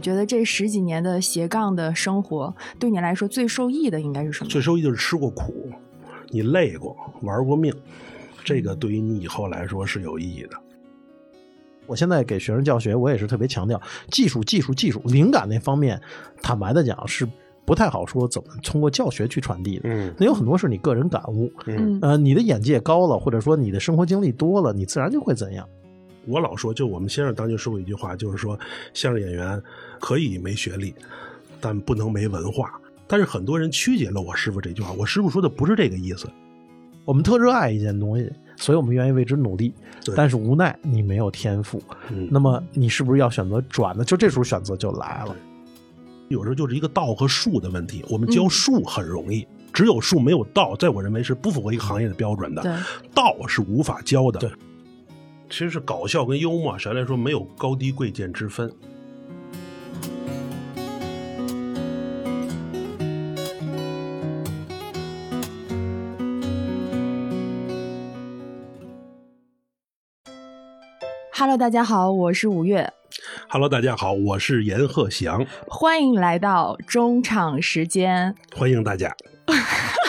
你觉得这十几年的斜杠的生活，对你来说最受益的应该是什么？最受益就是吃过苦，你累过，玩过命，这个对于你以后来说是有意义的。我现在给学生教学，我也是特别强调技术、技术、技术。灵感那方面，坦白的讲是不太好说怎么通过教学去传递的。嗯那有很多是你个人感悟，嗯，呃，你的眼界高了，或者说你的生活经历多了，你自然就会怎样。我老说，就我们先生当年说过一句话，就是说相声演员可以没学历，但不能没文化。但是很多人曲解了我师傅这句话，我师傅说的不是这个意思。我们特热爱一件东西，所以我们愿意为之努力。对但是无奈你没有天赋，嗯那么你是不是要选择转呢？就这时候选择就来了。有时候就是一个道和术的问题。我们教术很容易，只有术没有道，在我认为是不符合一个行业的标准的。道是无法教的。对，其实是搞笑跟幽默，谁来说没有高低贵贱之分。Hello，，大家好，我是五月，Hello，大家好，我是严鹤翔，欢迎来到中场时间。欢迎大家。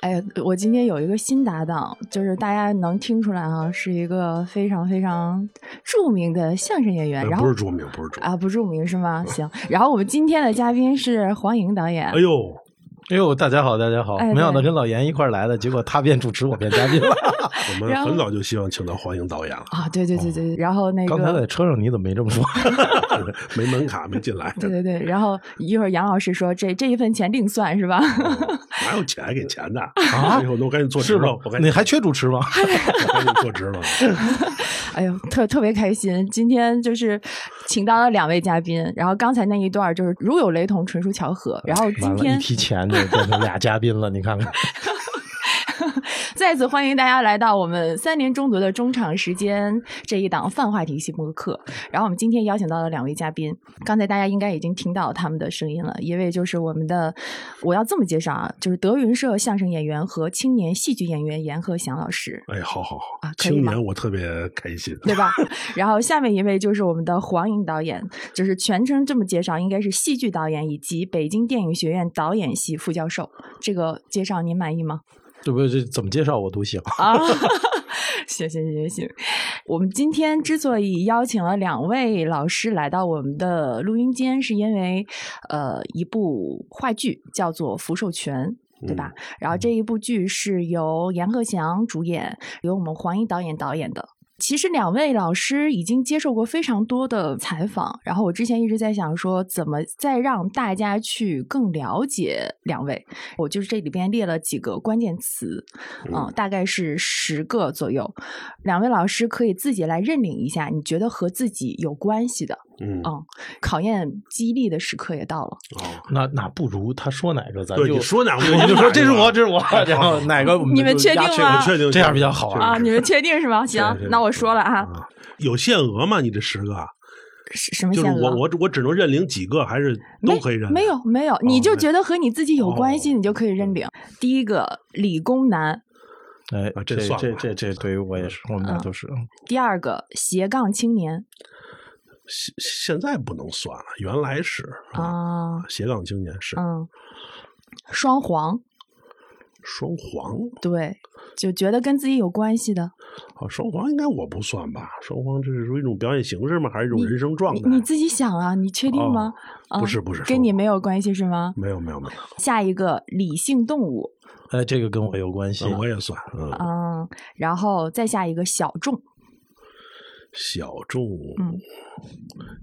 哎呀，我今天有一个新搭档，就是大家能听出来啊，是一个非常非常著名的相声演员。然后呃不是著名，不是著名。啊，不著名是吗？行。然后我们今天的嘉宾是黄颖导演。哎呦，哎呦，大家好，大家好！哎没想到跟老严一块儿来的，结果他变主持，我变嘉宾了。我们很早就希望请到黄英导演了，啊，对对对对，然后那个刚才在，车上你怎么没这么说？没门卡，没进来。对对对，然后一会儿杨老师说这这一份钱另算是吧？哪有钱给钱的啊 以后我赶紧做直了，我赶？紧你还缺主持吗？我赶紧做直了。哎呦，特特别开心！今天就是请到了两位嘉宾，然后刚才那一段就是如有雷同，纯属巧合。然后今完了，天一提钱就变成俩嘉宾了，你看看。再次欢迎大家来到我们三年中读的中场时间这一档泛话题系播客。然后我们今天邀请到了两位嘉宾，刚才大家应该已经听到他们的声音了。一位就是我们的，我要这么介绍啊，就是德云社相声演员和青年戏剧演员严鹤祥老师。哎，好好好啊，青年我特别开心。对吧？然后下面一位就是我们的黄颖导演，就是全称这么介绍，应该是戏剧导演以及北京电影学院导演系副教授。这个介绍您满意吗？这不这怎么介绍我都行。啊，行行行行，我们今天之所以邀请了两位老师来到我们的录音间，是因为呃一部话剧叫做《福寿全》。对吧？然后这一部剧是由严鹤翔主演，由我们黄一导演导演的。其实两位老师已经接受过非常多的采访，然后我之前一直在想说，怎么再让大家去更了解两位。我就是这里边列了几个关键词，嗯，大概是十个左右。两位老师可以自己来认领一下，你觉得和自己有关系的，嗯，嗯，考验激励的时刻也到了。哦，那那不如他说哪个，咱对，就你说哪个对 你就说这是我，这是我，然后哪个你们确确定吗确定这样比较好啊，你们确定是吗？行那我说了啊，啊，有限额吗？你这十个，什什么就是限额？我我我只能认领几个，还是都可以认？没有没有，你就觉得和你自己有关系，哦你就可以认领。第一个理工男，哎啊，这这算了这这这对于我也是，我们俩嗯都是。第二个斜杠青年现现在不能算了，原来是啊，斜杠青年是嗯，双黄，双黄对，就觉得跟自己有关系的，啊，双簧应该我不算吧？双簧这是属于一种表演形式吗？还是一种人生状态？你你自己想啊，你确定吗？啊不是不是跟你没有关系是吗？没有没有没有，下一个理性动物，哎，这个跟我有关系。啊我也算，嗯，嗯，然后再下一个小众，小众，嗯，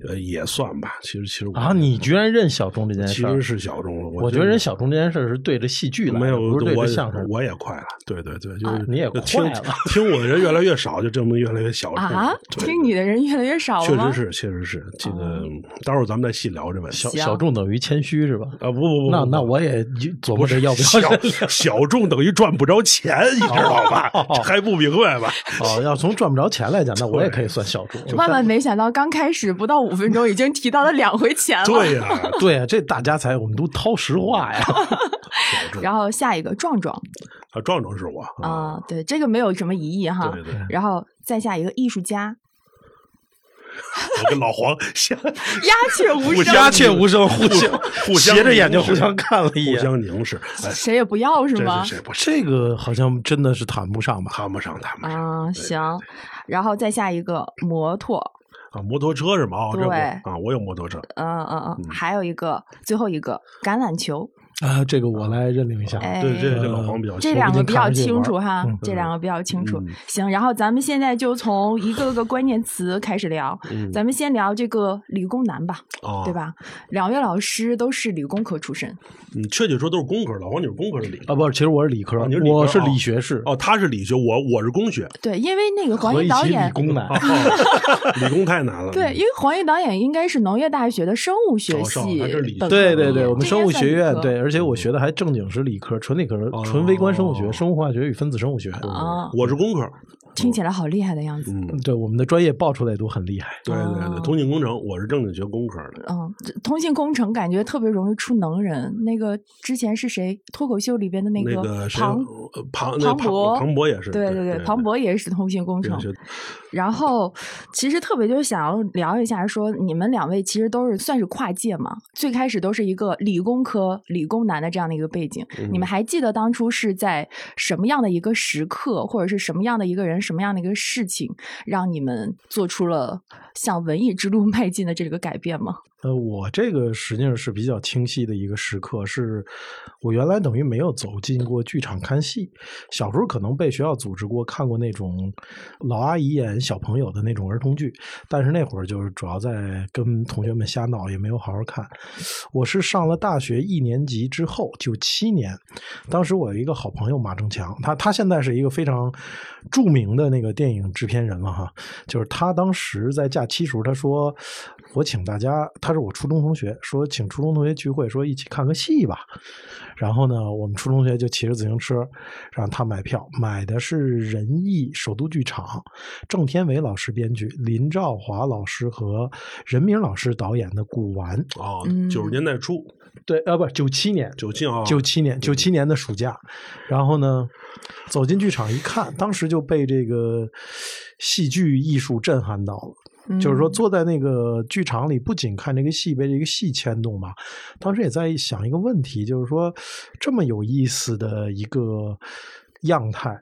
呃，也算吧。其实其实啊，你居然认小众这件事其实？是小众了。我觉得认小众这件事儿是对着戏剧来的，没有不是对我着相声。我也快了，对对对，就啊是你也快了听我的人越来越少，就证明越来越小众啊，听你的人越来越少了？确实是，确实是。这个哦待会儿咱们再细聊这问题。小小众等于谦虚是吧？啊，不不不，那不那我也琢磨着要不小要小众等于赚不着钱，你知道吧？这 还不明白吧？哦，要从赚不着钱来讲，那我也可以算小众。万万没想到，刚开始不到五分钟，已经提到了两回钱了。对呀，对呀，这大家才我们都掏实话呀。然后下一个壮壮啊，壮壮是我啊、对，这个没有什么疑义哈。对对，然后再下一个艺术家，我跟老黄 相鸦雀无声，鸦雀无声，互相 互相斜着眼睛互相看了一眼互眼。相凝视，哎，谁也不要是吗？谁不这个好像真的是谈不上吧？谈不上，谈不上啊，行，然后再下一个摩托，啊！摩托车是吗？对啊，我有摩托车，嗯嗯嗯，还有一个最后一个橄榄球，啊，这个我来认领一下。哎，对，这这老黄比较这两个比较清楚哈这两个比较清楚嗯。行，然后咱们现在就从一个个关键词开始聊，嗯咱们先聊这个理工男吧，啊，对？吧？两位老师都是理工科出身，嗯，确切说都是工科，老黄你是工科的理啊，不是，其实我是理科，啊你是理科我是哦理学士，哦，他是理学，我我是工学，对，因为那个黄奕导演理，工男。哦理工太难了。对，因为黄奕导演应该是农业大学的生物学系还是理对对对，我们生物学院对，而且我学的还正经是理科，纯理科，纯微观生物学、哦生物化学与分子生物学。啊，我是工科，听起来好厉害的样子。嗯，对，我们的专业报出来都很厉害。对对哦对，通信工程，我是正经学工科的。嗯，通信工程感觉特别容易出能人。那个之前是谁？脱口秀里边的那那个，庞呃庞那庞博，庞博也是，对对对，庞博也是通信工程。然后，其实特别就想要聊一下说，你们两位其实都是算是跨界嘛。最开始都是一个理工科、理工男的这样的一个背景。嗯你们还记得当初是在什么样的一个时刻，或者是什么样的一个人、什么样的一个事情，让你们做出了向文艺之路 迈进的这个改变吗？呃，我这个实际上是比较清晰的一个时刻，是我原来等于没有走进过剧场看戏。小时候可能被学校组织过看过那种老阿姨演小朋友的那种儿童剧，但是那会儿就是主要在跟同学们瞎闹，也没有好好看。我是上了大学一年级之后，九七年，当时我有一个好朋友马正强，他他现在是一个非常著名的那个电影制片人了哈，就是他当时在假期时候，他说我请大家，他是我初中同学，说请初中同学聚会，说一起看个戏吧。然后呢，我们初中同学就骑着自行车，让他买票，买的是仁义首都剧场，郑天伟老师编剧，林兆华老师和任明老师导演的《古玩》。哦嗯，九十年代初，对，呃，不，九七年，九七啊，九七年，九七年的暑假，然后呢，走进剧场一看，当时就被这个戏剧艺术震撼到了。就是说，嗯。坐在那个剧场里，不仅看这个戏，被这个戏牵动嘛，当时也在想一个问题，就是说，这么有意思的一个样态，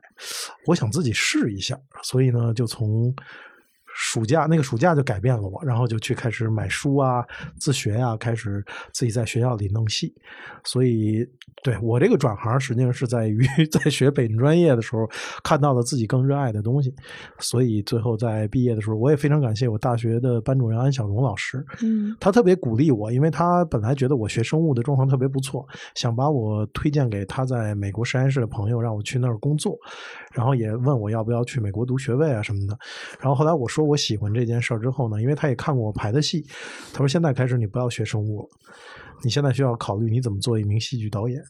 我想自己试一下，所以呢，就从暑假那个暑假就改变了我，然后就去开始买书啊、自学呀、开始自己在学校里弄戏。所以，对我这个转行，实际上是在于 在学北京专业的时候看到了自己更热爱的东西，所以最后在毕业的时候，我也非常感谢我大学的班主任安小荣老师，嗯他特别鼓励我，因为他本来觉得我学生物的状况特别不错，想把我推荐给他在美国实验室的朋友，让我去那儿工作，然后也问我要不要去美国读学位啊什么的。然后后来我说我喜欢这件事儿之后呢，因为他也看过我排的戏，他说现在开始你不要学生物了，你现在需要考虑你怎么做一名戏剧导演。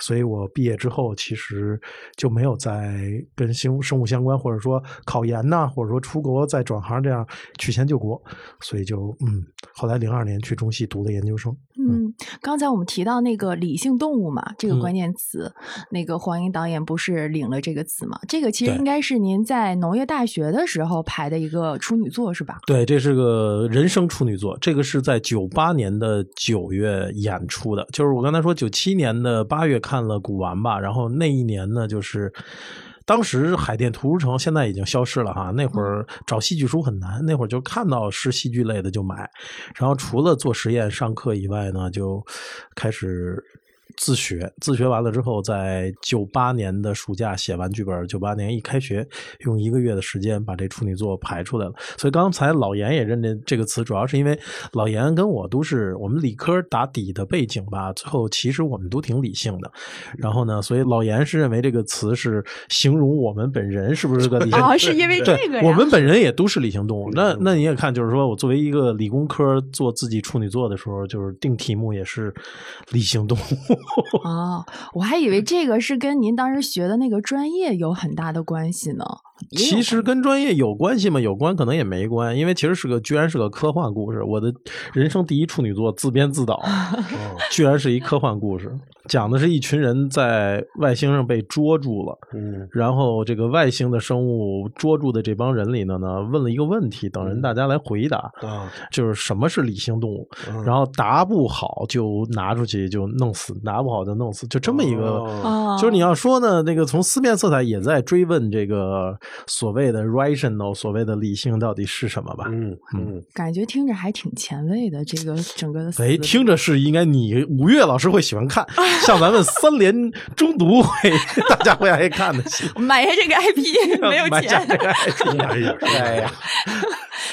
所以我毕业之后，其实就没有再跟生生物相关，或者说考研呐、或者说出国再转行这样曲线救国。所以就嗯，后来零二年去中戏读了研究生。嗯，刚才我们提到那个理性动物嘛，这个嗯关键词，那个黄英导演不是领了这个词嘛？这个其实应该是您在农业大学的时候排的一个处女作是吧？对，这是个人生处女作，这个是在九八年的九月演出的，就是我刚才说九七年的八月看了古玩吧，然后那一年呢，就是当时海淀图书城现在已经消失了哈，那会儿找戏剧书很难，那会儿就看到是戏剧类的就买，然后除了做实验上课以外呢，就开始。自学，自学完了之后，在九八年的暑假写完剧本，九八年一开学，用一个月的时间把这处女作排出来了。所以刚才老严也认这这个词，主要是因为老严跟我都是我们理科打底的背景吧，最后其实我们都挺理性的。然后呢，所以老严是认为这个词是形容我们本人是不是个理性？哦，是因为这个呀？我们本人也都是理性动物。那那你也看，就是说我作为一个理工科做自己处女座的时候，就是定题目也是理性动物。哦，我还以为这个是跟您当时学的那个专业有很大的关系呢。其实跟专业有关系吗？有关，可能也没关，因为其实是个，居然是个科幻故事。我的人生第一处女作，自编自导，哦居然是一科幻故事，讲的是一群人在外星上被捉住了。嗯然后这个外星的生物捉住的这帮人里呢，呢问了一个问题，等人大家来回答，嗯，就是什么是理性动物？嗯然后答不好就拿出去就弄死，答不好就弄死，就这么一个。就是你要说呢，那个从思辨色彩也在追问这个所谓的 rational，所谓的理性到底是什么吧？嗯嗯，感觉听着还挺前卫的，这个整个的 思哎，听着是应该你五月老师会喜欢看，像咱们三联中读会 大家会爱看的戏。买下这个 IP 没有买下这钱。个 IP 重来一下，哎呀，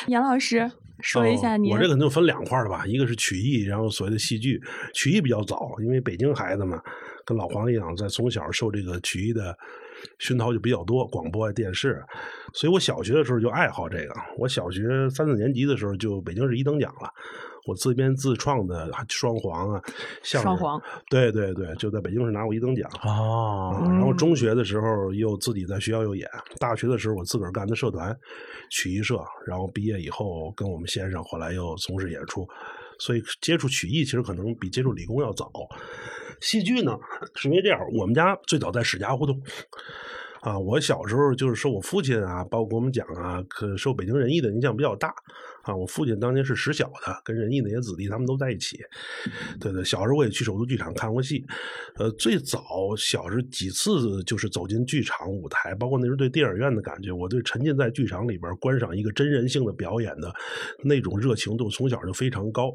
杨老师说一下你，哦我这个就分两块儿了吧，一个是曲艺，然后所谓的戏剧。曲艺比较早，因为北京孩子嘛，跟老黄一样，在从小受这个曲艺的熏陶就比较多，广播啊、电视，所以我小学的时候就爱好这个。我小学三四年级的时候就北京市一等奖了，我自编自创的双簧啊，相声双簧，对对对，就在北京市拿过一等奖。然后中学的时候又自己在学校又演，大学的时候我自个儿干的社团，曲艺社，然后毕业以后跟我们先生后来又从事演出，所以接触曲艺其实可能比接触理工要早。戏剧呢，是因为这样，我们家最早在史家胡同。啊，我小时候就是受我父亲啊，包括我们讲啊，可受北京人艺的影响比较大啊。我父亲当年是史小的，跟人艺那些子弟他们都在一起。对对，小时候我也去首都剧场看过戏，呃，最早小时候几次就是走进剧场舞台，包括那时候对电影院的感觉，我对沉浸在剧场里边观赏一个真人性的表演的那种热情度，从小就非常高。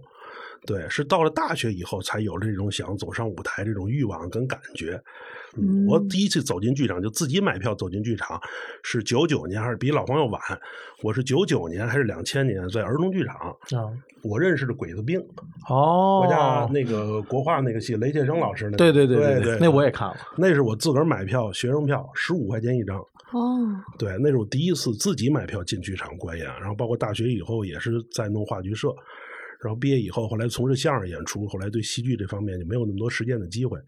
对，是到了大学以后才有了这种想走上舞台这种欲望跟感觉。嗯，我嗯第一次走进剧场就自己买票走进剧场，是九九年还是比老黄要晚？我是九九年还是两千年在儿童剧场，啊，我认识的鬼子兵，哦，国家那个国画那个戏，雷建生老师那个，对对对对，那我也看了。那是我自个儿买票，学生票十五块钱一张。哦，对，那是我第一次自己买票进剧场观演，然后包括大学以后也是在弄话剧社，然后毕业以后后来从事相声演出，后来对戏剧这方面就没有那么多实践的机会，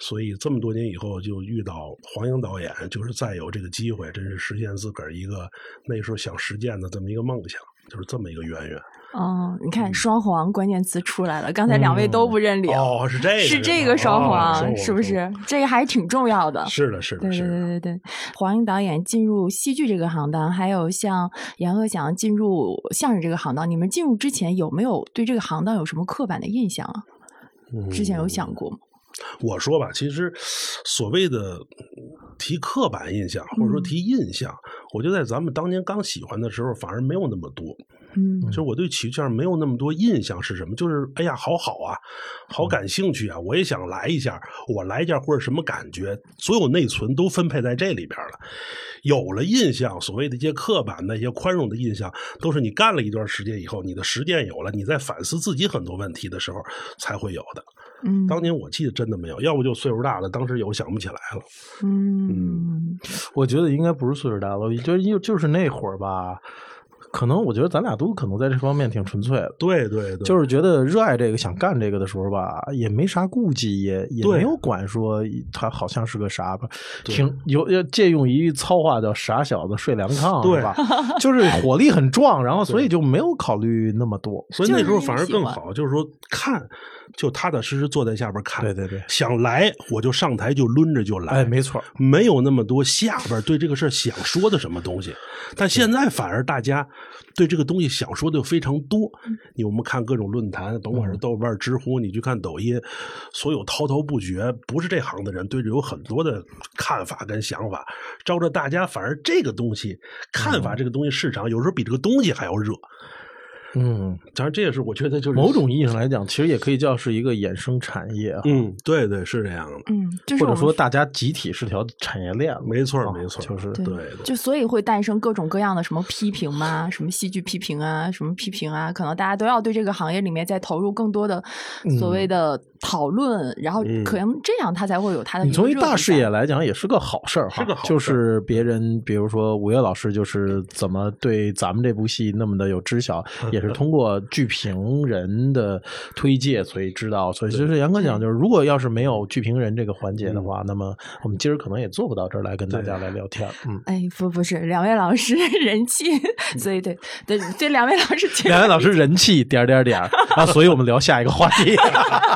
所以这么多年以后就遇到黄英导演，就是再有这个机会，真是实现自个儿一个那时候想实践的这么一个梦想，就是这么一个渊源。哦，你看双簧关键词出来了，刚才两位都不认领，哦，是这个，是这个双哦簧，是不？是？这个还挺重要的。是的，是的，对对。对对对，黄英导演进入戏剧这个行当，还有像阎鹤祥进入相声这个行当，你们进入之前有没有对这个行当有什么刻板的印象啊？之前有想过吗？我说吧，其实所谓的提刻板印象，或者说嗯提印象，我觉得在咱们当年刚喜欢的时候，反而没有那么多。嗯就是我对曲剧没有那么多印象是什么？就是哎呀，好好啊，好感兴趣啊，我也想来一下，我来一下或者什么感觉，所有内存都分配在这里边了。有了印象，所谓的一些刻板的一些宽容的印象，都是你干了一段时间以后，你的实践有了，你在反思自己很多问题的时候才会有的。嗯当年我记得真的没有，要不就岁数大了，当时有想不起来了。嗯我觉得应该不是岁数大了，我觉得就就是那会儿吧，可能我觉得咱俩都可能在这方面挺纯粹的。对对对，就是觉得热爱这个、想干这个的时候吧，也没啥顾忌，也也没有管说他好像是个啥吧，挺有要借用一句糙话叫“傻小子睡凉炕”，对吧？就是火力很壮，然后所以就没有考虑那么多。所以那时候反而更好，就是说看，就踏踏实实坐在下边看。对对对想来我就上台就抡着就来。哎，没错，没有那么多下边对这个事儿想说的什么东西，但现在反而大家对这个东西想说的又非常多。你我们看各种论坛，甭管是豆瓣、知乎，你去看抖音，所有滔滔不绝，不是这行的人对这有很多的看法跟想法，招着大家反而这个东西看法这个东西市场有时候比这个东西还要热。嗯，当然这也是我觉得就是某种意义上来讲，其实也可以叫是一个衍生产业啊，嗯，对对是这样的，嗯，就是或者说大家集体是条产业链。没错啊没错，就是对。就所以会诞生各种各样的什么批评嘛，什么戏剧批评啊，什么批评啊，可能大家都要对这个行业里面再投入更多的所谓的讨论，然后嗯可能这样它才会有它的你从一大视野来讲，也是个好事儿哈。是个好事就是别人，比如说五月老师，就是怎么对咱们这部戏那么的有知晓，也也是通过剧评人的推介，所以知道。所以就是严格讲，就是如果要是没有剧评人这个环节的话，那么我们今儿可能也做不到这儿来跟大家来聊天。嗯，哎，不不是，两位老师 人气，所以对对对，两位老师，两位老师人气点点点啊，所以我们聊下一个话题。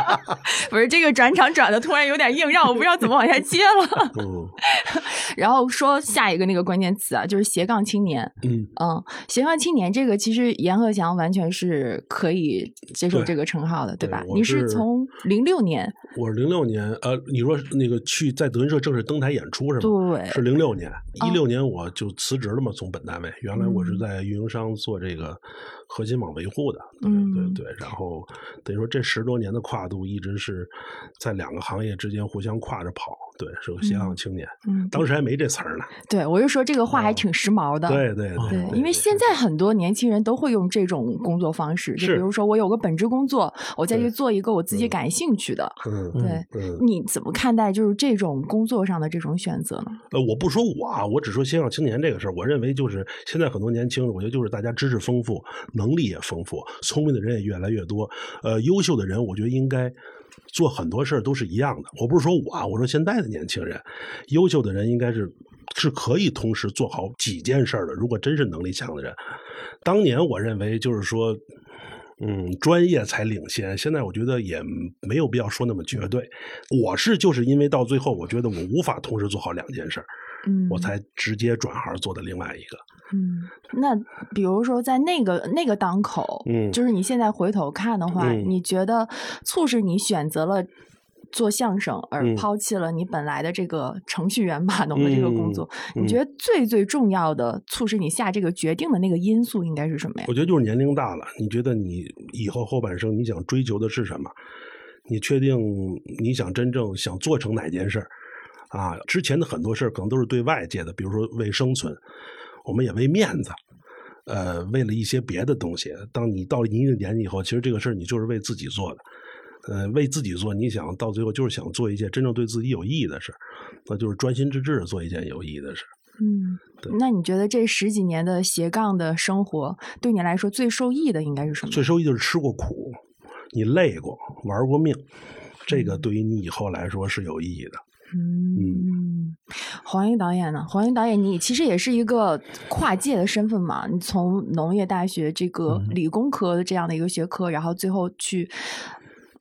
不是这个转场转的突然有点硬，让我不知道怎么往下接了。嗯，然后说下一个那个关键词啊，就是斜杠青年。嗯嗯，斜杠青年这个其实严鹤翔完全是可以接受这个称号的，对吧？你是从零六年，我是零六年，呃，你说那个去在德云社正式登台演出是吗？对，是零六年，一六年我就辞职了嘛，从本单位，原来我是在运营商做这个。核心网维护的，对对对，然后等于说这十多年的跨度一直是在两个行业之间互相跨着跑，对，是个斜杠青年。嗯，当时还没这词儿呢。对，我就说这个话还挺时髦的。对对对，因为现在很多年轻人都会用这种工作方式，就比如说我有个本职工作，我再去做一个我自己感兴趣的。嗯，对，你怎么看待就是这种工作上的这种选择呢？呃，我不说我啊，我只说斜杠青年这个事儿。我认为就是现在很多年轻人，我觉得就是大家知识丰富。能力也丰富，聪明的人也越来越多。呃，优秀的人，我觉得应该做很多事儿都是一样的。我不是说我啊，我说现在的年轻人，优秀的人应该是是可以同时做好几件事的。如果真是能力强的人，当年我认为就是说，嗯，专业才领先。现在我觉得也没有必要说那么绝对。我是就是因为到最后，我觉得我无法同时做好两件事儿，嗯，我才直接转行做的另外一个。嗯，那比如说在那个那个档口，嗯，就是你现在回头看的话，你觉得促使你选择了做相声，而抛弃了你本来的这个程序员码农的这个工作，你觉得最最重要的促使你下这个决定的那个因素应该是什么呀？我觉得就是年龄大了，你觉得你以后后半生你想追求的是什么？你确定你想真正想做成哪件事儿啊？之前的很多事儿可能都是对外界的，比如说为生存。我们也为面子，呃，为了一些别的东西。当你到了一定年纪以后，其实这个事儿你就是为自己做的，呃，为自己做。你想到最后就是想做一件真正对自己有意义的事那就是专心致志的做一件有意义的事嗯，那你觉得这十几年的斜杠的生活，对你来说最受益的应该是什么？最受益就是吃过苦，你累过，玩过命，这个对于你以后来说是有意义的。嗯，黄英导演呢？黄英导演，你其实也是一个跨界的身份嘛？你从农业大学这个理工科的这样的一个学科，然后最后去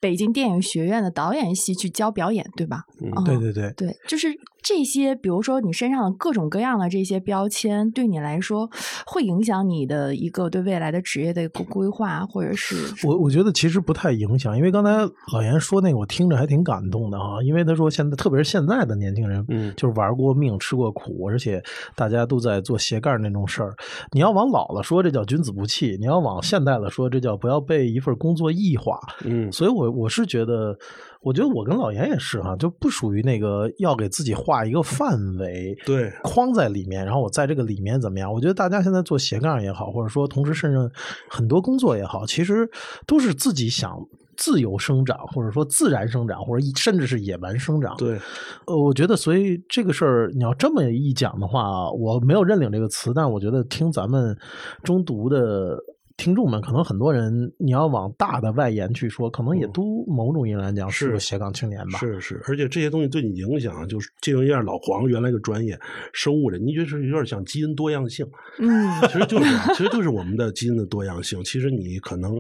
北京电影学院的导演系去教表演，对吧？嗯，对对对，对，就是。这些，比如说你身上的各种各样的这些标签，对你来说会影响你的一个对未来的职业的一个规划，或者是我我觉得其实不太影响，因为刚才老严说那个，我听着还挺感动的哈。因为他说现在，特别是现在的年轻人，嗯，就是玩过命、吃过苦，而且大家都在做斜杠那种事儿。你要往老了说，这叫君子不器；你要往现代了说，这叫不要被一份工作异化。嗯，所以我我是觉得。我觉得我跟老严也是哈，就不属于那个要给自己画一个范围，对，框在里面，然后我在这个里面怎么样？我觉得大家现在做斜杠也好，或者说同时胜任很多工作也好，其实都是自己想自由生长，或者说自然生长，或者甚至是野蛮生长。对，呃，我觉得所以这个事儿你要这么一讲的话，我没有认领这个词，但我觉得听咱们中读的。听众们可能很多人，你要往大的外延去说，可能也都某种意义来讲是个斜杠青年吧。是是，而且这些东西对你影响，就是借用一下老黄原来的专业，生物的，你觉得是有点像基因多样性？嗯，其实就是，其实就是我们的基因的多样性。其实你可能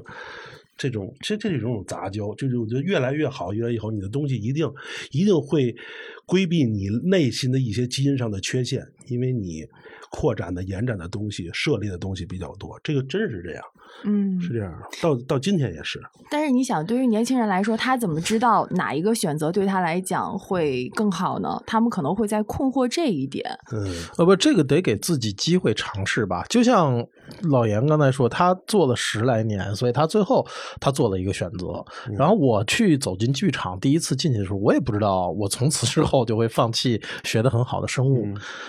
这种，其实这是一种杂交，就是我觉得越来越好，越来越好，你的东西一定一定会规避你内心的一些基因上的缺陷，因为你。扩展的、延展的东西、设立的东西比较多，这个真是这样。嗯，是这样，到到今天也是。但是你想，对于年轻人来说，他怎么知道哪一个选择对他来讲会更好呢？他们可能会在困惑这一点。嗯，呃不，这个得给自己机会尝试吧。就像老严刚才说，他做了十来年，所以他最后他做了一个选择。然后我去走进剧场，第一次进去的时候，我也不知道我从此之后就会放弃学的很好的生物。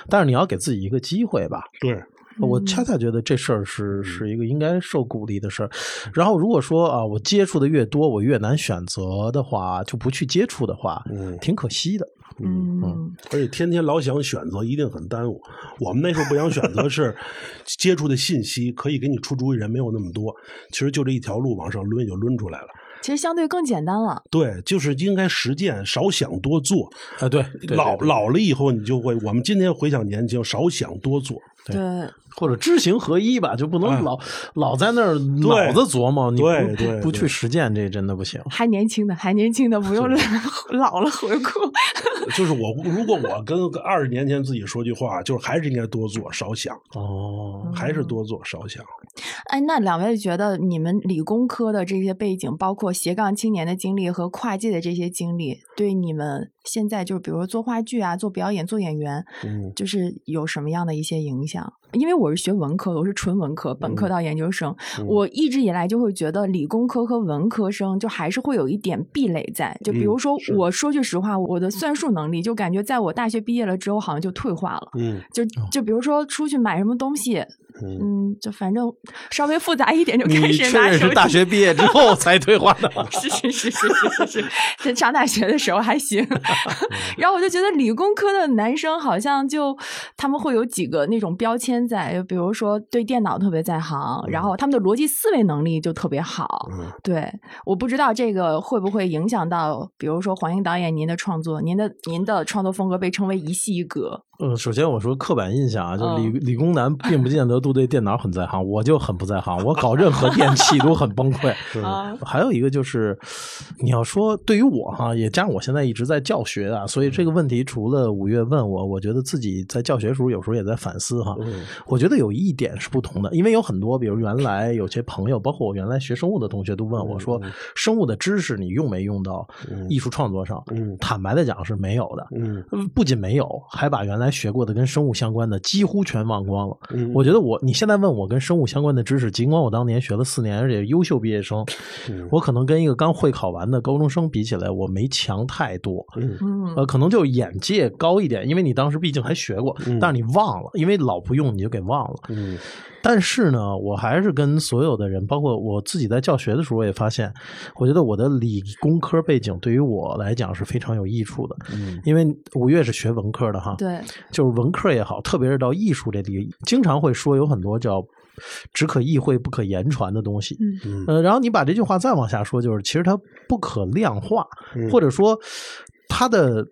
但是你要给自己一个机会吧。对。我恰恰觉得这事儿是是一个应该受鼓励的事儿。然后如果说啊，我接触的越多，我越难选择的话，就不去接触的话，嗯，挺可惜的。嗯嗯而且天天老想选择，一定很耽误。我们那时候不想选择是 接触的信息可以给你出主意人没有那么多，其实就这一条路往上抡也就抡出来了。其实相对更简单了。对，就是应该实践，少想多做。啊，对，对老老了以后，你就会。我们今天回想年轻，少想多做。对对，或者知行合一吧，就不能哎老、老在那儿脑子琢磨，你不去实践，这真的不行。还年轻的，还年轻的，不用 老了回顾。就是我，如果我跟二十年前自己说句话，就是还是应该多做，少想，哦，还是多做少想。哎，那两位觉得你们理工科的这些背景，包括斜杠青年的经历和跨界的这些经历，对你们现在就是比如说做话剧啊、做表演、做演员，嗯就是有什么样的一些影响？因为我是学文科的，我是纯文科，本科嗯到研究生，嗯我一直以来就会觉得理工科和文科生就还是会有一点壁垒在。就比如嗯说，我说句实话，我的算术能力就感觉在我大学毕业了之后好像就退化了。嗯就就比如说出去买什么东西，嗯，嗯，就反正稍微复杂一点就开始确认拿手机。是大学毕业之后才退化的吗？是是是是是是是，上大学的时候还行，然后我就觉得理工科的男生好像就他们会有几个那种标签在，比如说对电脑特别在行，然后他们的逻辑思维能力就特别好。嗯对，我不知道这个会不会影响到，比如说黄英导演您的创作，您的您的创作风格被称为一系一格。呃，首先我说刻板印象啊，就理、嗯理工男并不见得都对电脑很在行，我就很不在行，我搞任何电器都很崩溃。啊还有一个就是，你要说对于我哈，也加上我现在一直在教学啊，所以这个问题除了五月问我，我觉得自己在教学时候有时候也在反思哈。嗯我觉得有一点是不同的，因为有很多，比如原来有些朋友，包括我原来学生物的同学都问我说，生物的知识你用没用到嗯艺术创作上？嗯坦白的讲是没有的。嗯呃不仅没有，还把原来学过的跟生物相关的几乎全忘光了。嗯我觉得我你现在问我跟生物相关的知识，尽管我当年学了四年，而且优秀毕业生，嗯我可能跟一个刚会考完的高中生比起来，我没强太多。嗯嗯呃，可能就眼界高一点，因为你当时毕竟还学过，嗯但是你忘了，因为老不用你就给忘了。嗯但是呢，我还是跟所有的人，包括我自己在教学的时候，我也发现，我觉得我的理工科背景对于我来讲是非常有益处的。嗯。因为五月是学文科的哈，对，就是文科也好，特别是到艺术这里，经常会说有很多叫只可意会不可言传的东西。嗯。然后你把这句话再往下说，就是其实它不可量化，嗯。或者说它的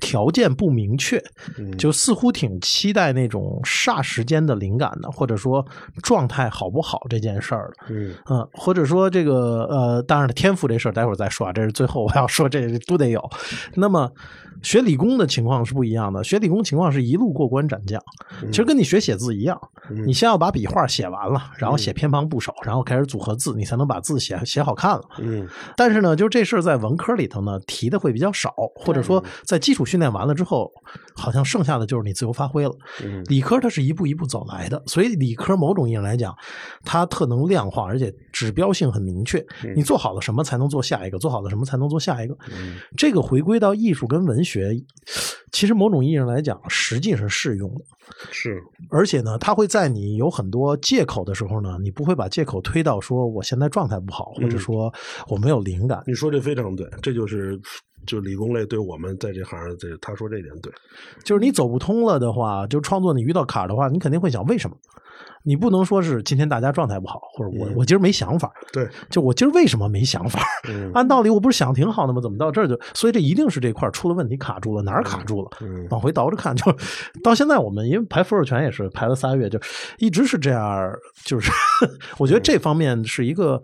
条件不明确，嗯就似乎挺期待那种霎时间的灵感的，或者说状态好不好这件事儿的。嗯嗯，或者说这个呃，当然了，天赋这事儿待会儿再说啊，这是最后我要说，这都得有。那么学理工的情况是不一样的，学理工情况是一路过关斩将，其实跟你学写字一样，嗯你先要把笔画写完了，然后写偏旁部首，然后开始组合字，你才能把字写写好看了。嗯但是呢，就这事儿在文科里头呢提的会比较少，或者说在基础训练完了之后，好像剩下的就是你自由发挥了。嗯理科它是一步一步走来的，所以理科某种意义上来讲，它特能量化，而且指标性很明确。你做好了什么才能做下一个，做好了什么才能做下一个。嗯这个回归到艺术跟文学，其实某种意义上来讲，实际是适用的。是而且呢，它会在你有很多借口的时候呢，你不会把借口推到说我现在状态不好，或者说我没有灵感。你说这非常对，这就是就理工类对我们在这行这他说这点对，就是你走不通了的话，就创作你遇到坎儿的话，你肯定会想为什么？你不能说是今天大家状态不好，或者我、嗯我今儿没想法，对，就我今儿为什么没想法？嗯按道理我不是想挺好的吗？怎么到这儿就？所以这一定是这块儿出了问题，卡住了，哪儿卡住了？嗯往回倒着看，就到现在我们因为排扶手泉也是排了仨月，就一直是这样。就是 我觉得这方面是一个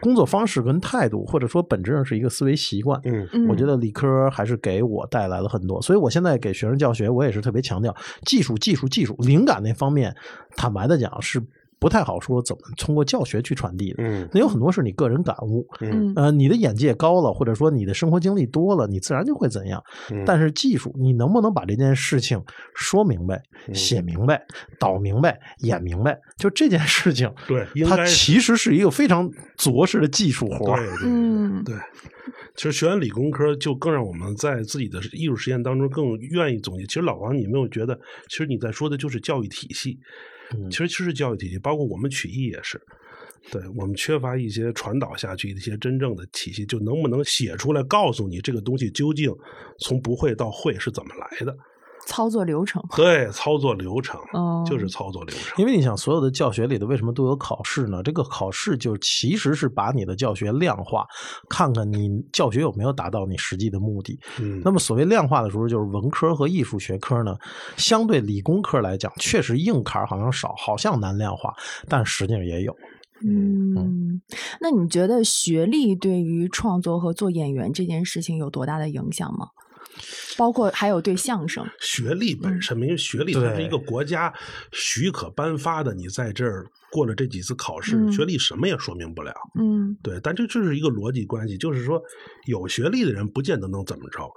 工作方式跟态度，或者说本质上是一个思维习惯。嗯嗯，我觉得理科还是给我带来了很多，所以我现在给学生教学，我也是特别强调技术、技术、技术，灵感那方面，坦白的讲是不太好说怎么通过教学去传递的。嗯那有很多是你个人感悟，嗯呃，你的眼界高了，或者说你的生活经历多了，你自然就会怎样。嗯但是技术，你能不能把这件事情说明白、嗯写明白、导明白、演明白？就这件事情，对，应它其实是一个非常着实的技术活。对对嗯对。其实学完理工科，就更让我们在自己的艺术实践当中更愿意总结。其实老王，你有没有觉得，其实你在说的就是教育体系？其实就是教育体系，包括我们曲艺也是。对我们缺乏一些传导下去的一些真正的体系，就能不能写出来告诉你这个东西究竟从不会到会是怎么来的？操作流程。对，操作流程，哦就是操作流程。因为你想，所有的教学里的为什么都有考试呢？这个考试就其实是把你的教学量化，看看你教学有没有达到你实际的目的。嗯，那么所谓量化的时候，就是文科和艺术学科呢，相对理工科来讲，确实硬坎儿好像少，好像难量化，但实际上也有。嗯，那你觉得学历对于创作和做演员这件事情有多大的影响吗？包括还有对相声，学历嗯本身，因为学历它是一个国家许可颁发的，你在这儿过了这几次考试，嗯学历什么也说明不了。嗯对，但这这是一个逻辑关系，就是说有学历的人不见得能怎么着，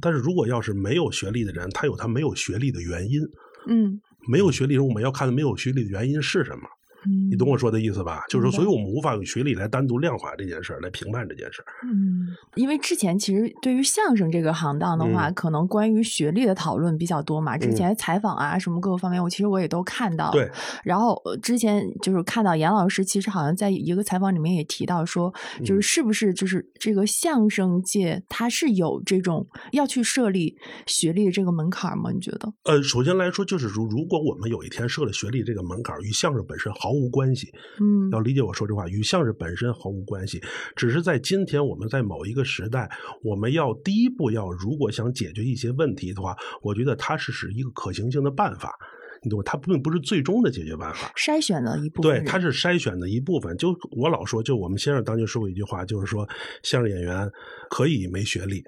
但是如果要是没有学历的人，他有他没有学历的原因。嗯没有学历人，我们要看他没有学历的原因是什么。嗯，你懂我说的意思吧？就是说，所以我们无法用学历来单独量化这件事儿，来评判这件事儿。嗯，因为之前其实对于相声这个行当的话，嗯可能关于学历的讨论比较多嘛。之嗯前采访啊，什么各个方面，我其实我也都看到。对。然后呃之前就是看到严老师，其实好像在一个采访里面也提到说，就是嗯是不是就是这个相声界它是有这种要去设立学历的这个门槛吗？你觉得？呃，首先来说，就是如如果我们有一天设了学历这个门槛儿，与相声本身毫无关系。嗯要理解我说这话，与相声本身毫无关系，只是在今天我们在某一个时代，我们要第一步要如果想解决一些问题的话，我觉得它是是一个可行性的办法，你懂吗？它并不是最终的解决办法。筛选的一部分对，它是筛选的一部分。就我老说，就我们先生当年说过一句话，就是说，相声演员可以没学历，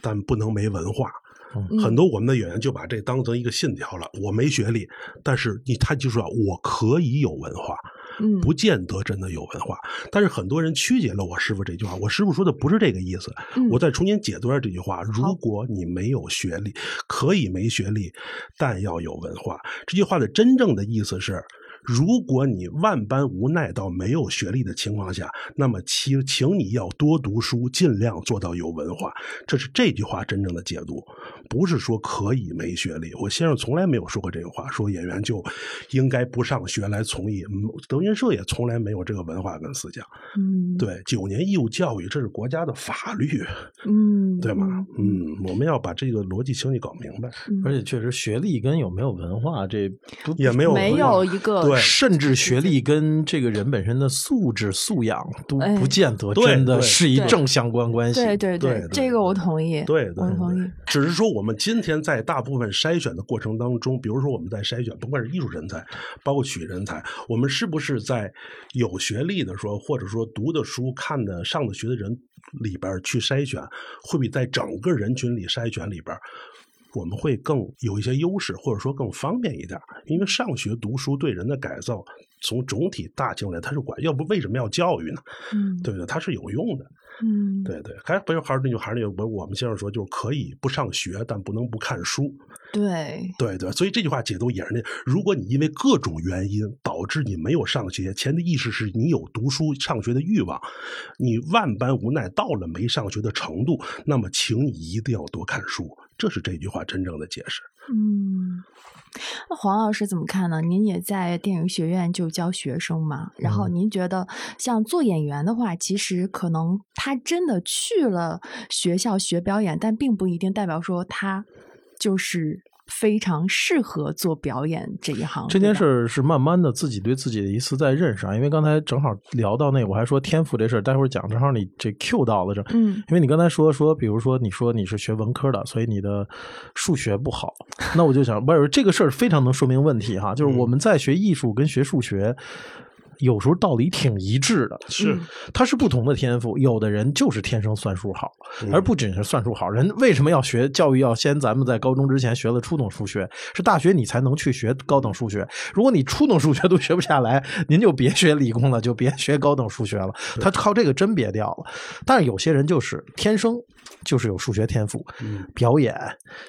但不能没文化。嗯很多我们的演员就把这当成一个信条了。我没学历，但是你他就说我可以有文化，嗯不见得真的有文化。但是很多人曲解了我师傅这句话，我师傅说的不是这个意思。嗯我再重新解读一下这句话：如果你没有学历，可以没学历，但要有文化。这句话的真正的意思是。如果你万般无奈到没有学历的情况下，那么请请你要多读书，尽量做到有文化。这是这句话真正的解读，不是说可以没学历。我先生从来没有说过这个话，说演员就应该不上学来从艺。嗯德云社也从来没有这个文化跟思想。嗯对，九年义务教育这是国家的法律，嗯对吗？嗯嗯，我们要把这个逻辑清晰搞明白。而且确实，学历跟有没有文化这不也没有没有一个对甚至学历跟这个人本身的素质素养都哎不见得对真的是一正相关关系。对对对对这个我同意，对对我同意。只是说，我们今天在大部分筛选的过程当中，比如说我们在筛选，不管是艺术人才，包括曲艺人才，我们是不是在有学历的说，或者说读的书、看的、上的学的人里边去筛选，会比在整个人群里筛选里边儿。我们会更有一些优势，或者说更方便一点，因为上学读书对人的改造，从总体大情来，它是管，要不为什么要教育呢？嗯，对不对？它是有用的。嗯，对对，还不是还是那句还是那句，我我们先生说，就是可以不上学，但不能不看书。对，对对，所以这句话解读也是那，如果你因为各种原因导致你没有上学，前提意识是你有读书上学的欲望，你万般无奈到了没上学的程度，那么请你一定要多看书，这是这句话真正的解释。嗯。那黄老师怎么看呢？您也在电影学院就教学生嘛，然后嗯您觉得像做演员的话，其实可能他真的去了学校学表演，但并不一定代表说他就是非常适合做表演这一行。这件事儿是慢慢的自己对自己的一次在认识啊，因为刚才正好聊到那个，我还说天赋这事儿，待会儿讲，正好你这 Q 到了这，嗯因为你刚才说说，比如说你说你是学文科的，所以你的数学不好，那我就想，不是这个事儿非常能说明问题哈，就是我们在学艺术跟学数学。有时候道理挺一致的，是嗯它是不同的天赋。有的人就是天生算术好，嗯而不仅是算术好。人为什么要学教育？要先咱们在高中之前学了初等数学，是大学你才能去学高等数学。如果你初等数学都学不下来，您就别学理工了，就别学高等数学了。他靠这个真别掉了。但是有些人就是天生就是有数学天赋，嗯表演、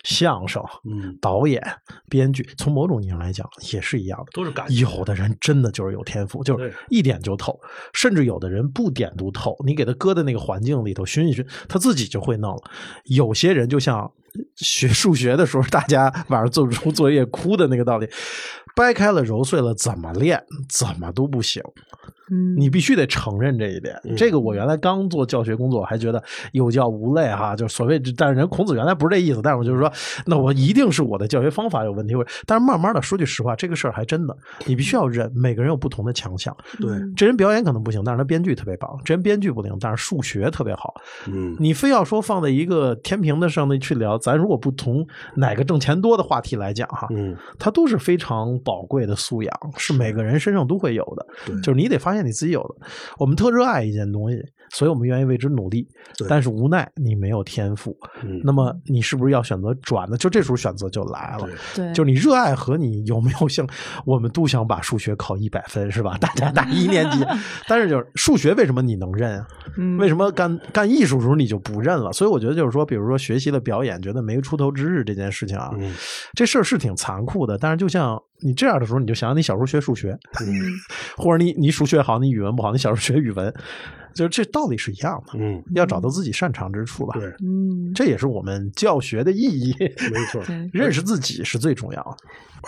相声、嗯，导演、编剧，从某种意义上来讲也是一样的。都是感。有的人真的就是有天赋，就是一点就透，甚至有的人不点都透。你给他搁在那个环境里头熏一熏，他自己就会弄了。有些人就像学数学的时候，大家晚上做 不出作业哭的那个道理，掰开了揉碎了，怎么练怎么都不行。嗯，你必须得承认这一点。嗯这个我原来刚做教学工作，还觉得有教无类哈，就所谓，但是人孔子原来不是这意思。但是我就是说，那我一定是我的教学方法有问题。但是慢慢的说句实话，这个事儿还真的，你必须要认，每个人有不同的强项。对，这人表演可能不行，但是他编剧特别棒；这人编剧不行，但是数学特别好。嗯，你非要说放在一个天平的上面去聊，咱如果不从哪个挣钱多的话题来讲哈，嗯，它都是非常宝贵的素养，是每个人身上都会有的。对就是你得发现你自己有的。我们特热爱一件东西，所以我们愿意为之努力对，但是无奈你没有天赋，嗯那么你是不是要选择转呢？就这时候选择就来了对。就是你热爱和你有没有像我们都想把数学考一百分是吧？大家打一年级，但是就是数学为什么你能认啊？嗯为什么干干艺术时候你就不认了？所以我觉得就是说，比如说学习了表演，觉得没出头之日这件事情啊，嗯这事儿是挺残酷的。但是就像你这样的时候，你就想想你小时候学数学，嗯 或者你你数学好，你语文不好，你小时候学语文，就是这道理是一样的。嗯，要找到自己擅长之处吧，对，嗯，这也是我们教学的意义。没错。认识自己是最重要的。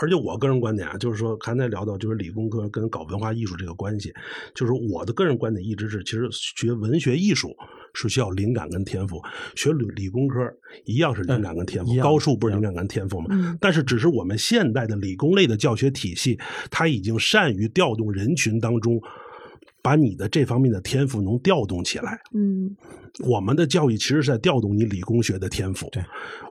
而且我个人观点啊，就是说刚才聊到就是理工科跟搞文化艺术这个关系，就是我的个人观点一直是，其实学文学艺术是需要灵感跟天赋，学理理工科一样是灵感跟天赋，嗯高数不是灵感跟天赋吗？嗯但是只是我们现代的理工类的教学体系，它已经善于调动人群当中。把你的这方面的天赋能调动起来，嗯我们的教育其实是在调动你理工学的天赋。对，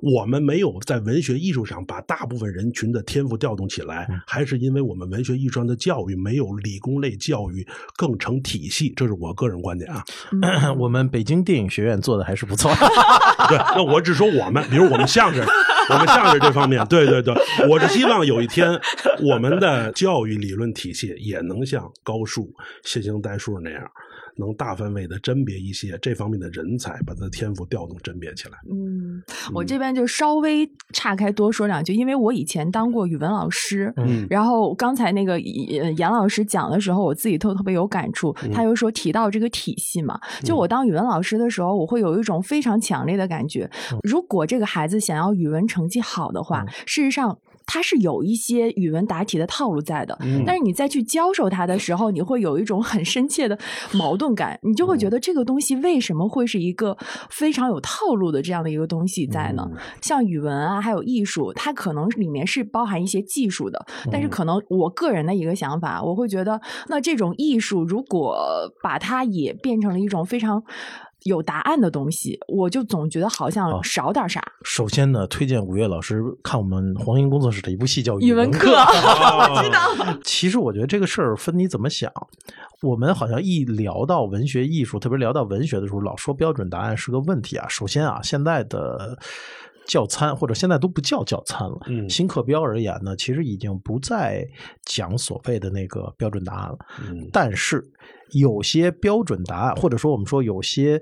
我们没有在文学艺术上把大部分人群的天赋调动起来，嗯还是因为我们文学艺术上的教育没有理工类教育更成体系，这是我个人观点啊。嗯 我们北京电影学院做的还是不错。对，那我只说我们，比如我们相声，我们相声这方面，对对对，我是希望有一天我们的教育理论体系也能像高数、线性代数那样，能大范围的甄别一些这方面的人才，把他的天赋调动甄别起来。嗯，我这边就稍微岔开多说两句，因为我以前当过语文老师，嗯然后刚才那个呃杨老师讲的时候，我自己都特别有感触。嗯他又说提到这个体系嘛，就我当语文老师的时候，我会有一种非常强烈的感觉，如果这个孩子想要语文成绩好的话，事实上。他是有一些语文答题的套路在的，嗯。但是你再去教授它的时候，你会有一种很深切的矛盾感，你就会觉得这个东西为什么会是一个非常有套路的这样的一个东西在呢？像语文啊，还有艺术，它可能里面是包含一些技术的，但是可能我个人的一个想法，我会觉得，那这种艺术如果把它也变成了一种非常有答案的东西，我就总觉得好像哦少点啥。首先呢，推荐五月老师看我们黄英工作室的一部戏叫《语文课，课 》。我知道。其实我觉得这个事儿分你怎么想。我们好像一聊到文学艺术，特别聊到文学的时候，老说标准答案是个问题啊。首先啊，现在的教参或者现在都不叫教参了，嗯新课标而言呢，其实已经不再讲所谓的那个标准答案了。嗯但是有些标准答案，或者说我们说有些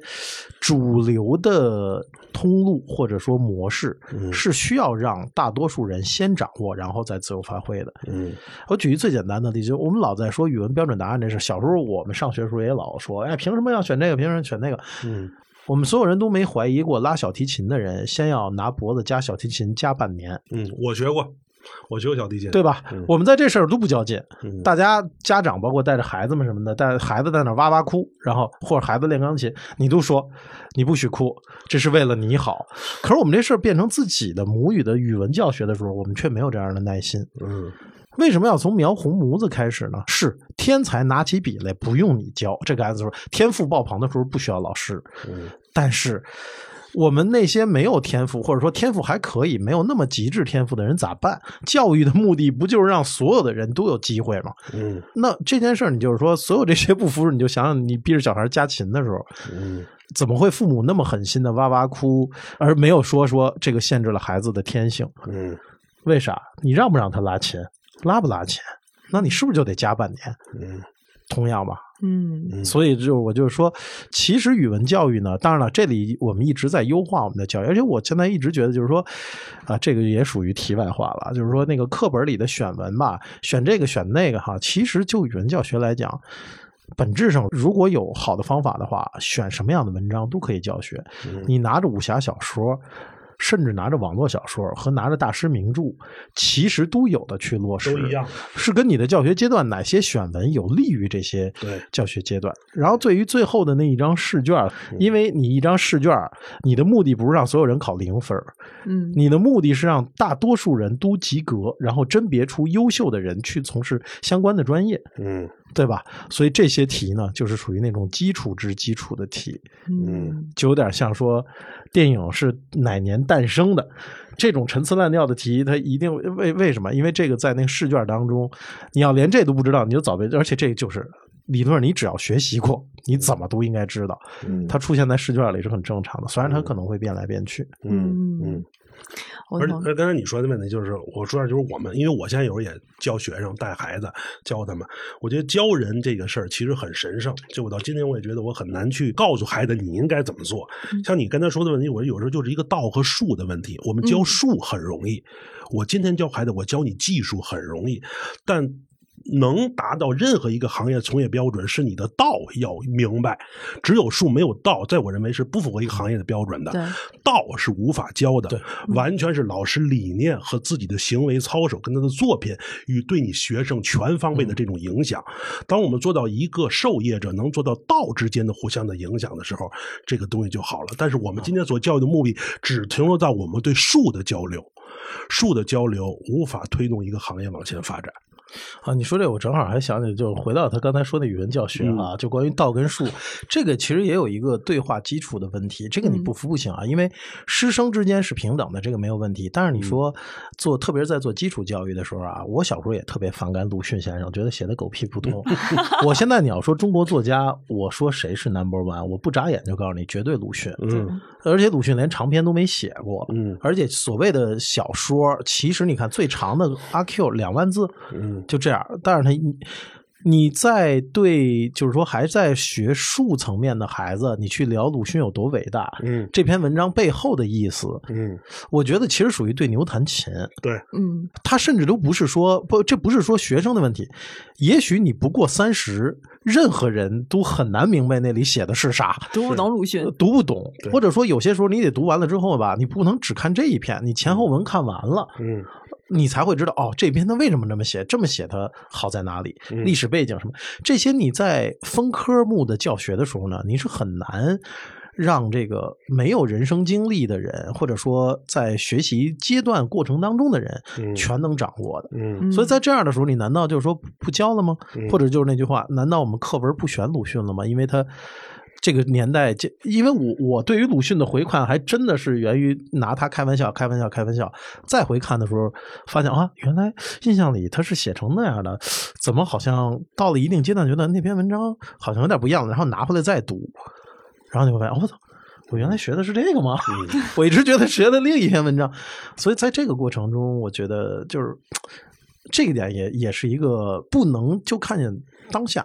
主流的通路或者说模式，嗯是需要让大多数人先掌握，然后再自由发挥的。嗯我举一最简单的例子，我们老在说语文标准答案这事。小时候我们上学的时候也老说，哎，凭什么要选这个？凭什么选那个？嗯我们所有人都没怀疑过，拉小提琴的人先要拿脖子夹小提琴夹半年，嗯，我学过，我学过小提琴，对吧？嗯我们在这事儿都不较劲，嗯大家家长包括带着孩子们什么的，带孩子在那哇哇哭，然后或者孩子练钢琴，你都说你不许哭，这是为了你好。可是我们这事儿变成自己的母语的语文教学的时候，我们却没有这样的耐心。嗯为什么要从描红模子开始呢？是天才拿起笔来不用你教，这个孩子说天赋爆棚的时候不需要老师，嗯但是。我们那些没有天赋，或者说天赋还可以，没有那么极致天赋的人咋办？教育的目的不就是让所有的人都有机会吗？嗯那这件事儿，你就是说，所有这些不服，你就想想，你逼着小孩加琴的时候，嗯怎么会父母那么狠心的哇哇哭，而没有说说这个限制了孩子的天性？嗯为啥？你让不让他拉琴？拉不拉琴？那你是不是就得加半年？嗯同样吧。嗯所以就我就是说，其实语文教育呢，当然了，这里我们一直在优化我们的教育，而且我现在一直觉得就是说，啊，这个也属于题外话了，就是说那个课本里的选文吧，选这个选那个哈，其实就语文教学来讲。本质上，如果有好的方法的话，选什么样的文章都可以教学。嗯你拿着武侠小说，甚至拿着网络小说和拿着大师名著，其实都有的去落实，都一样，是跟你的教学阶段哪些选文有利于这些教学阶段。然后对于最后的那一张试卷，因为你一张试卷，你的目的不是让所有人考零分，嗯。你的目的是让大多数人都及格，然后甄别出优秀的人去从事相关的专业，嗯对吧？所以这些题呢，就是属于那种基础之基础的题，嗯就有点像说电影是哪年诞生的这种陈词滥调的题，它一定为为什么？因为这个在那个试卷当中，你要连这都不知道，你就早被，而且这个就是。理论上你只要学习过，你怎么都应该知道。嗯它出现在试卷里是很正常的，虽然它可能会变来变去。嗯嗯。我懂而且而刚才你说的问题就是，我说的就是我们，因为我现在有时候也教学生、带孩子、教他们，我觉得教人这个事儿其实很神圣。就我到今天，我也觉得我很难去告诉孩子你应该怎么做。像你刚才说的问题，我有时候就是一个道和术的问题。我们教术很容易，我今天教孩子，我教你技术很容易，但。能达到任何一个行业从业标准，是你的道要明白。只有术没有道，在我认为是不符合一个行业的标准的。道是无法教的，完全是老师理念和自己的行为操守跟他的作品与对你学生全方位的这种影响。当我们做到一个受业者能做到道之间的互相的影响的时候，这个东西就好了。但是我们今天所教育的目的只停留在我们对术的交流，术的交流无法推动一个行业往前发展。啊，你说这我正好还想起，就是回到他刚才说的语文教学啊，就关于道跟术，这个其实也有一个对话基础的问题。这个你不服不行啊，因为师生之间是平等的，这个没有问题。但是你说做，特别是在做基础教育的时候啊，我小时候也特别反感鲁迅先生，觉得写的狗屁不通。我现在你要说中国作家，我说谁是 number one，我不眨眼就告诉你，绝对鲁迅。嗯而且鲁迅连长篇都没写过，嗯而且所谓的小说，其实你看最长的《阿 Q》两万字，嗯就这样。但是他，你你在对，就是说还在学术层面的孩子，你去聊鲁迅有多伟大，嗯这篇文章背后的意思，嗯，我觉得其实属于对牛弹琴。对，嗯他甚至都不是说不，这不是说学生的问题，也许你不过三十，任何人都很难明白那里写的是啥。读不懂鲁迅，读不懂，或者说有些时候你得读完了之后吧，你不能只看这一篇，你前后文看完了，嗯。你才会知道哦，这篇他为什么这么写，这么写它好在哪里，嗯。历史背景什么。这些，你在分科目的教学的时候呢，你是很难让这个没有人生经历的人，或者说在学习阶段过程当中的人，嗯全能掌握的。嗯所以在这样的时候，你难道就是说不不教了吗？嗯或者就是那句话，难道我们课文不选鲁迅了吗？因为他这个年代，这因为我我对于鲁迅的回看还真的是源于拿他开玩笑、开玩笑、开玩笑。再回看的时候，发现啊，原来印象里他是写成那样的，怎么好像到了一定阶段，觉得那篇文章好像有点不一样了，然后拿回来再读，然后你会发现，哦我操！我原来学的是这个吗？我一直觉得学的另一篇文章，所以在这个过程中，我觉得就是这一点也也是一个不能就看见当下。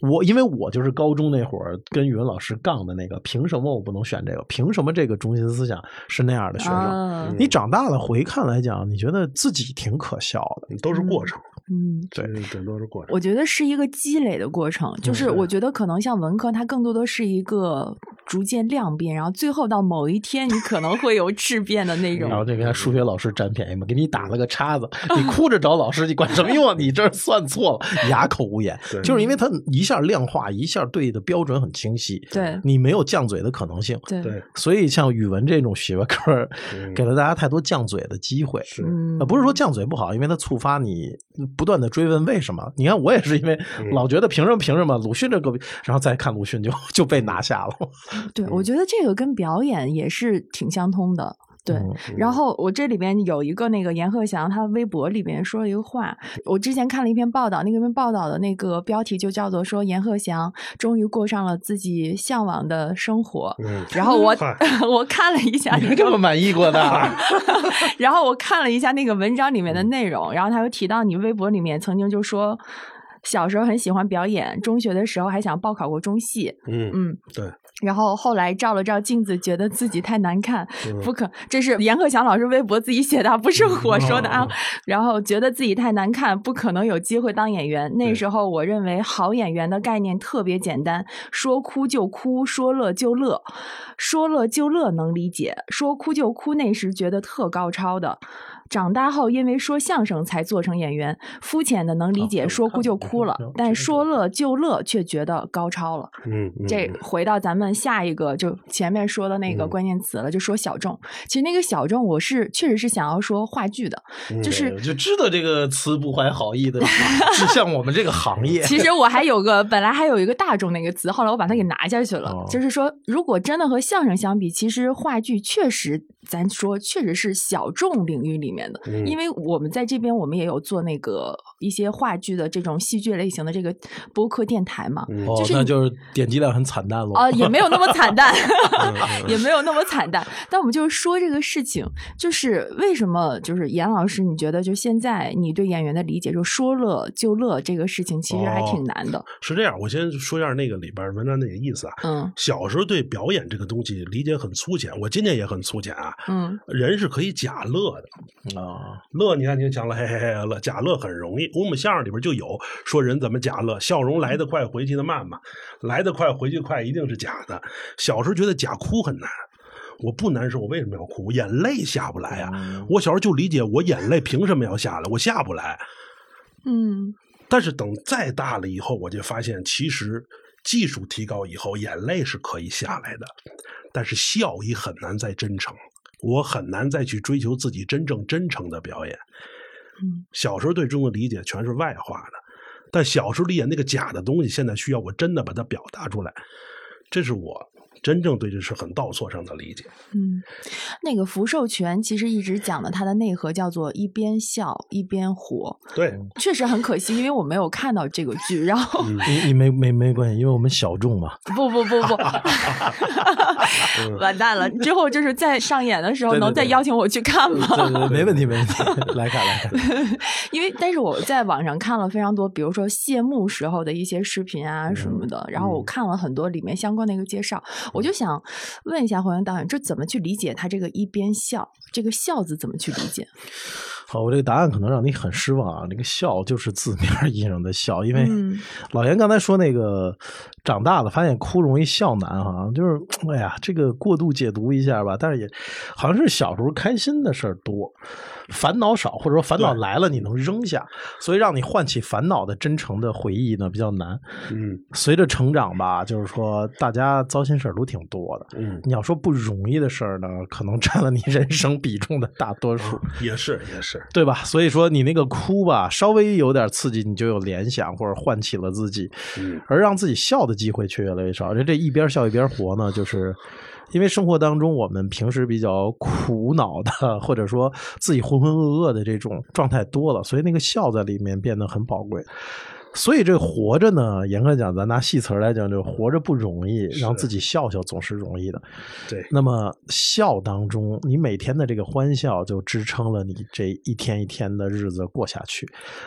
我因为我就是高中那会儿跟语文老师杠的那个，凭什么我不能选这个？凭什么这个中心思想是那样的学生？啊你长大了回看来讲，你觉得自己挺可笑的。都是过程，嗯。对，这都是过程。我觉得是一个积累的过程，就是嗯我觉得可能像文科，它更多的是一个逐渐量变，然后最后到某一天，你可能会有质变的那种然。后就跟他数学老师占便宜嘛，给你打了个叉子，你哭着找老师，你管什么用啊？你这算错了，哑口无言对。就是因为它一下量化，一下对的标准很清晰，对你没有犟嘴的可能性。对，所以像语文这种学科给了大家太多犟嘴的机会。是不是说犟嘴不好，因为它触发你不断的追问为什么。你看，我也是因为嗯老觉得凭什么凭什么鲁迅这个，然后再看鲁迅就就被拿下了。对，我觉得这个跟表演也是挺相通的。对，嗯然后我这里边有一个那个阎鹤祥，他微博里边说了一个话，我之前看了一篇报道，那篇报道的那个标题就叫做说阎鹤祥终于过上了自己向往的生活。嗯，然后我我看了一下这么，满意过的？然后我看了一下那个文章里面的内容，然后他又提到你微博里面曾经就说。小时候很喜欢表演，中学的时候还想报考过中戏，嗯，嗯，对，然后后来照了照镜子，觉得自己太难看，嗯不可，这是严鹤翔老师微博自己写的，不是我说的啊嗯。然后觉得自己太难看，不可能有机会当演员。那时候我认为好演员的概念特别简单，说哭就哭，说乐就乐，说乐就乐能理解，说哭就哭那时觉得特高超的。长大后，因为说相声才做成演员，肤浅的能理解哦说哭就哭了但说乐就乐却觉得高超了。嗯，嗯这嗯回到咱们下一个，就前面说的那个嗯关键词了，就说小众。其实那个小众，我是确实是想要说话剧的，嗯就是对就知道这个词不怀好意的 指向我们这个行业。其实我还有个本来还有一个大众那个词，后来我把它给拿下去了。哦就是说，如果真的和相声相比，其实话剧确实，咱说确实是小众领域里面的，嗯因为我们在这边我们也有做那个一些话剧的这种戏剧类型的这个播客电台嘛。嗯哦就，是那就是点击量很惨淡了。啊、也没有那么惨淡，嗯 也没有那么惨淡。但我们就是说这个事情，就是为什么，就是严老师，你觉得就现在你对演员的理解，就说乐就乐这个事情，其实还哦挺难的。是这样，我先说一下那个里边文章那个意思啊。嗯小时候对表演这个东西理解很粗浅，我今天也很粗浅啊。嗯人是可以假乐的，啊，乐你看你就讲了嘿嘿嘿乐，假乐很容易。我们相声里边就有说人怎么假乐，笑容来得快，回去的慢嘛，来得快回去快一定是假的。小时候觉得假哭很难，我不难受，我为什么要哭？眼泪下不来啊、嗯我小时候就理解我眼泪凭什么要下来，我下不来。嗯但是等再大了以后，我就发现，其实技术提高以后，眼泪是可以下来的，但是笑意很难再真诚。我很难再去追求自己真正真诚的表演。嗯小时候对中的理解全是外化的，但小时候理解那个假的东西，现在需要我真的把它表达出来，这是我真正对这是很道错上的理解。嗯，那个福寿全其实一直讲的它的内核叫做一边笑一边活，对，确实很可惜，因为我没有看到这个剧，然后。嗯你你没没没关系，因为我们小众嘛。不不不不，嗯 完蛋了！之后就是在上演的时候，对对能再邀请我去看吗？对对，没问题没问题，来看来看。因为，但是我在网上看了非常多，比如说谢幕时候的一些视频啊什么的，然后我看了很多里面相关的一个介绍，我就想问一下黄源导演，这怎么去理解他这个一边笑，这个笑字怎么去理解？好，我这个答案可能让你很失望啊。那个笑就是字面意义上的笑，因为嗯老严刚才说那个长大了发现哭容易笑难哈，就是哎呀，这个过度解读一下吧。但是也好像是小时候开心的事儿多，烦恼少，或者说烦恼来了你能扔下，所以让你唤起烦恼的真诚的回忆呢比较难。嗯随着成长吧，就是说大家糟心事儿都挺多的。嗯，你要说不容易的事儿呢，可能占了你人生比重的大多数。也是也是，对吧？所以说你那个哭吧，稍微有点刺激，你就有联想或者唤起了自己，嗯而让自己笑的机会却越来越少。而且这一边笑一边活呢，就是因为生活当中我们平时比较苦恼的，或者说自己浑浑噩噩的这种状态多了，所以那个笑在里面变得很宝贵。所以这活着呢，严格讲，咱拿戏词来讲，就是活着不容易，让自己笑笑总是容易的。对，那么笑当中，你每天的这个欢笑就支撑了你这一天一天的日子过下去。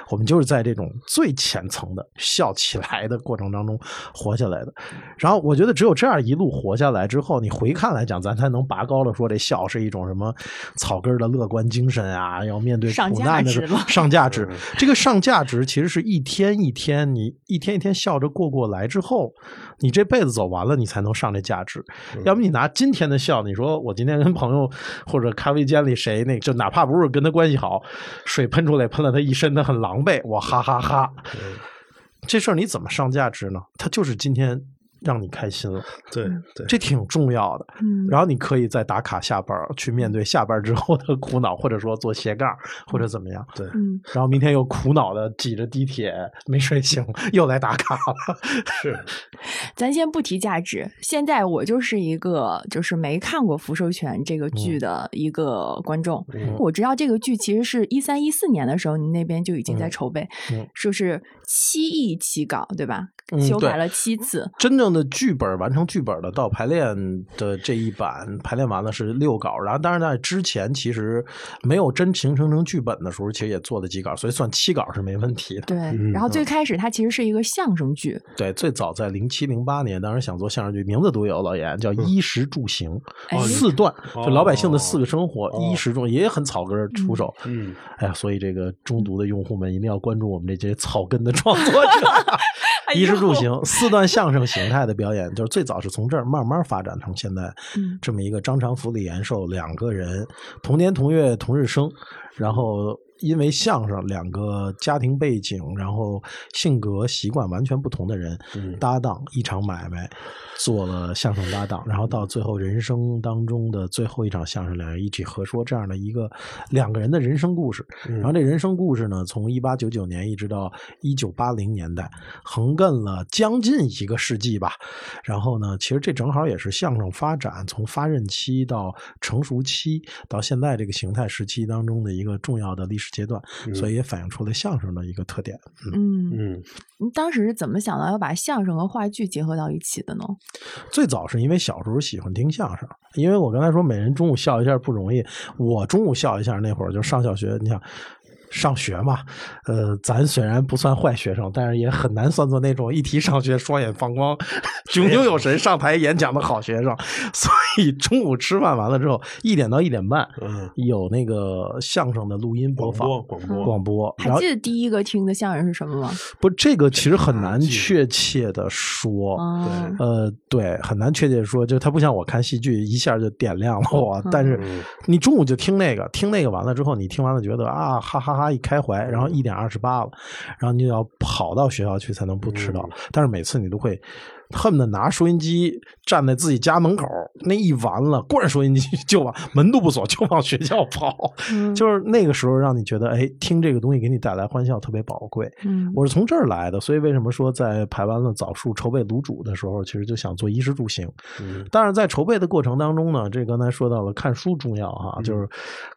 我们就是在这种最浅层的笑起来的过程当中活下来的。然后我觉得只有这样一路活下来之后，你回看来讲，咱才能拔高了说这笑是一种什么草根的乐观精神啊，要面对苦难的时候上价值嗯。这个上价值其实是一天一天，你一天一天笑着过过来之后，你这辈子走完了，你才能上这价值。要不你拿今天的笑，你说我今天跟朋友或者咖啡间里谁那就哪怕不是跟他关系好，水喷出来喷了他一身，他很狼狈，我哈哈哈这事儿你怎么上价值呢？他就是今天让你开心了，对对，这挺重要的。嗯。然后你可以再打卡下班儿，去面对下班之后的苦恼，或者说做斜杠，或者怎么样。对。嗯。然后明天又苦恼的挤着地铁没睡醒，又来打卡了。是，咱先不提价值，现在我就是一个就是没看过《福寿全》这个剧的一个观众。嗯。我知道这个剧其实是一三一四年的时候，你那边就已经在嗯。筹备，嗯。说是七亿起稿，对吧？嗯修改了七次。真正的剧本完成剧本的到排练的这一版排练完了是六稿，然后当然在之前其实没有真形成成剧本的时候，其实也做了几稿，所以算七稿是没问题的。对，嗯然后最开始它其实是一个相声剧，对，最早在零七零八年，当时想做相声剧，名字都有老严，叫衣食住行、哎四段，就老百姓的四个生活，哦衣食住也很草根出手。嗯，哎呀，所以这个中毒的用户们一定要关注我们这些草根的创作者。衣食住行四段相声形态的表演，就是最早是从这儿慢慢发展成现在嗯。这么一个张长福、李延寿两个人同年同月同日生，然后因为相声两个家庭背景，然后性格习惯完全不同的人、嗯搭档一场买卖，做了相声搭档，然后到最后人生当中的最后一场相声，两人一起合说这样的一个两个人的人生故事。嗯然后这人生故事呢，从一八九九年一直到一九八零年代，横亘了将近一个世纪吧。然后呢，其实这正好也是相声发展从发轫期到成熟期到现在这个形态时期当中的一个重要的历史阶段，所以也反映出了相声的一个特点。嗯，嗯，嗯你当时是怎么想到要把相声和话剧结合到一起的呢？最早是因为小时候喜欢听相声，因为我刚才说每人中午笑一下不容易，我中午笑一下那会儿就上小学，你想。上学嘛，呃，咱虽然不算坏学生，但是也很难算作那种一提上学双眼放光、炯炯有神、上台演讲的好学生。所以中午吃饭完了之后，一点到一点半嗯，有那个相声的录音播放广播广播。还记得第一个听的相声是什么吗？不，这个其实很难确切的说。哦，呃，对，很难确切地说，就它不像我看戏剧一下就点亮了我，但是嗯。你中午就听那个，听那个完了之后，你听完了觉得啊哈哈哈一开怀，然后一点二十八了，然后你就要跑到学校去才能不迟到，但是每次你都会。恨不得拿收音机站在自己家门口，那一完了，关上收音机就往门都不锁，就往学校跑。嗯就是那个时候让你觉得，哎，听这个东西给你带来欢笑特别宝贵。嗯我是从这儿来的，所以为什么说在排完了枣树筹备卤煮的时候，其实就想做衣食住行。嗯但是，在筹备的过程当中呢，这刚才说到了看书重要哈，就是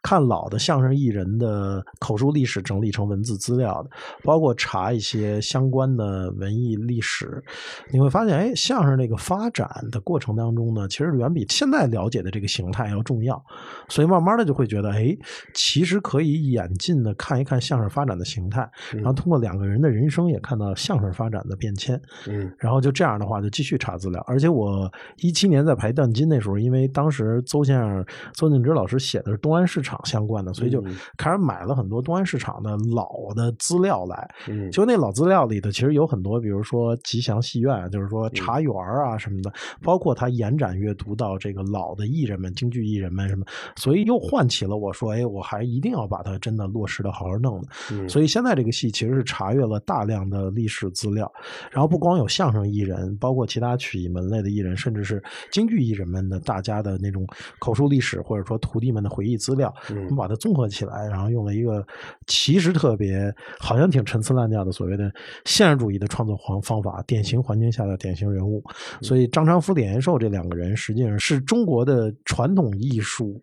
看老的相声艺人的口述历史整理成文字资料的，包括查一些相关的文艺历史，你会发现，哎，相声这个发展的过程当中呢，其实远比现在了解的这个形态要重要，所以慢慢的就会觉得，哎，其实可以演进的看一看相声发展的形态，然后通过两个人的人生也看到相声发展的变迁。嗯然后就这样的话，就继续查资料。而且我一七年在排段金那时候，因为当时邹先生、邹静之老师写的是东安市场相关的，所以就嗯开始买了很多东安市场的老的资料来。嗯，就那老资料里头，其实有很多，比如说吉祥戏院，就是说茶园啊什么的，包括他延展阅读到这个老的艺人们、京剧艺人们什么，所以又唤起了我说，哎，我还一定要把它真的落实的好好弄的。嗯所以现在这个戏其实是查阅了大量的历史资料，然后不光有相声艺人，包括其他曲艺门类的艺人，甚至是京剧艺人们的大家的那种口述历史，或者说徒弟们的回忆资料，嗯我们把它综合起来，然后用了一个其实特别好像挺陈词滥调的所谓的现实主义的创作方方法，典型环境下的典型人物。所以张长福、李延寿这两个人，实际上是中国的传统艺术。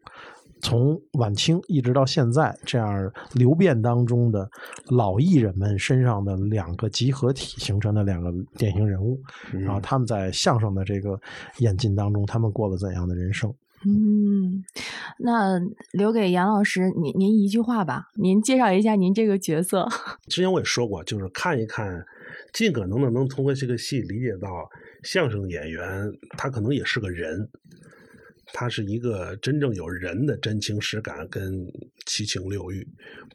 从晚清一直到现在，这样流变当中的老艺人们身上的两个集合体形成的两个典型人物，然后他们在相声的这个演进当中，他们过了怎样的人生？嗯，那留给杨老师，您您一句话吧，您介绍一下您这个角色。之前我也说过，就是看一看，尽可能的能通过这个戏理解到相声演员他可能也是个人，他是一个真正有人的真情实感跟七情六欲，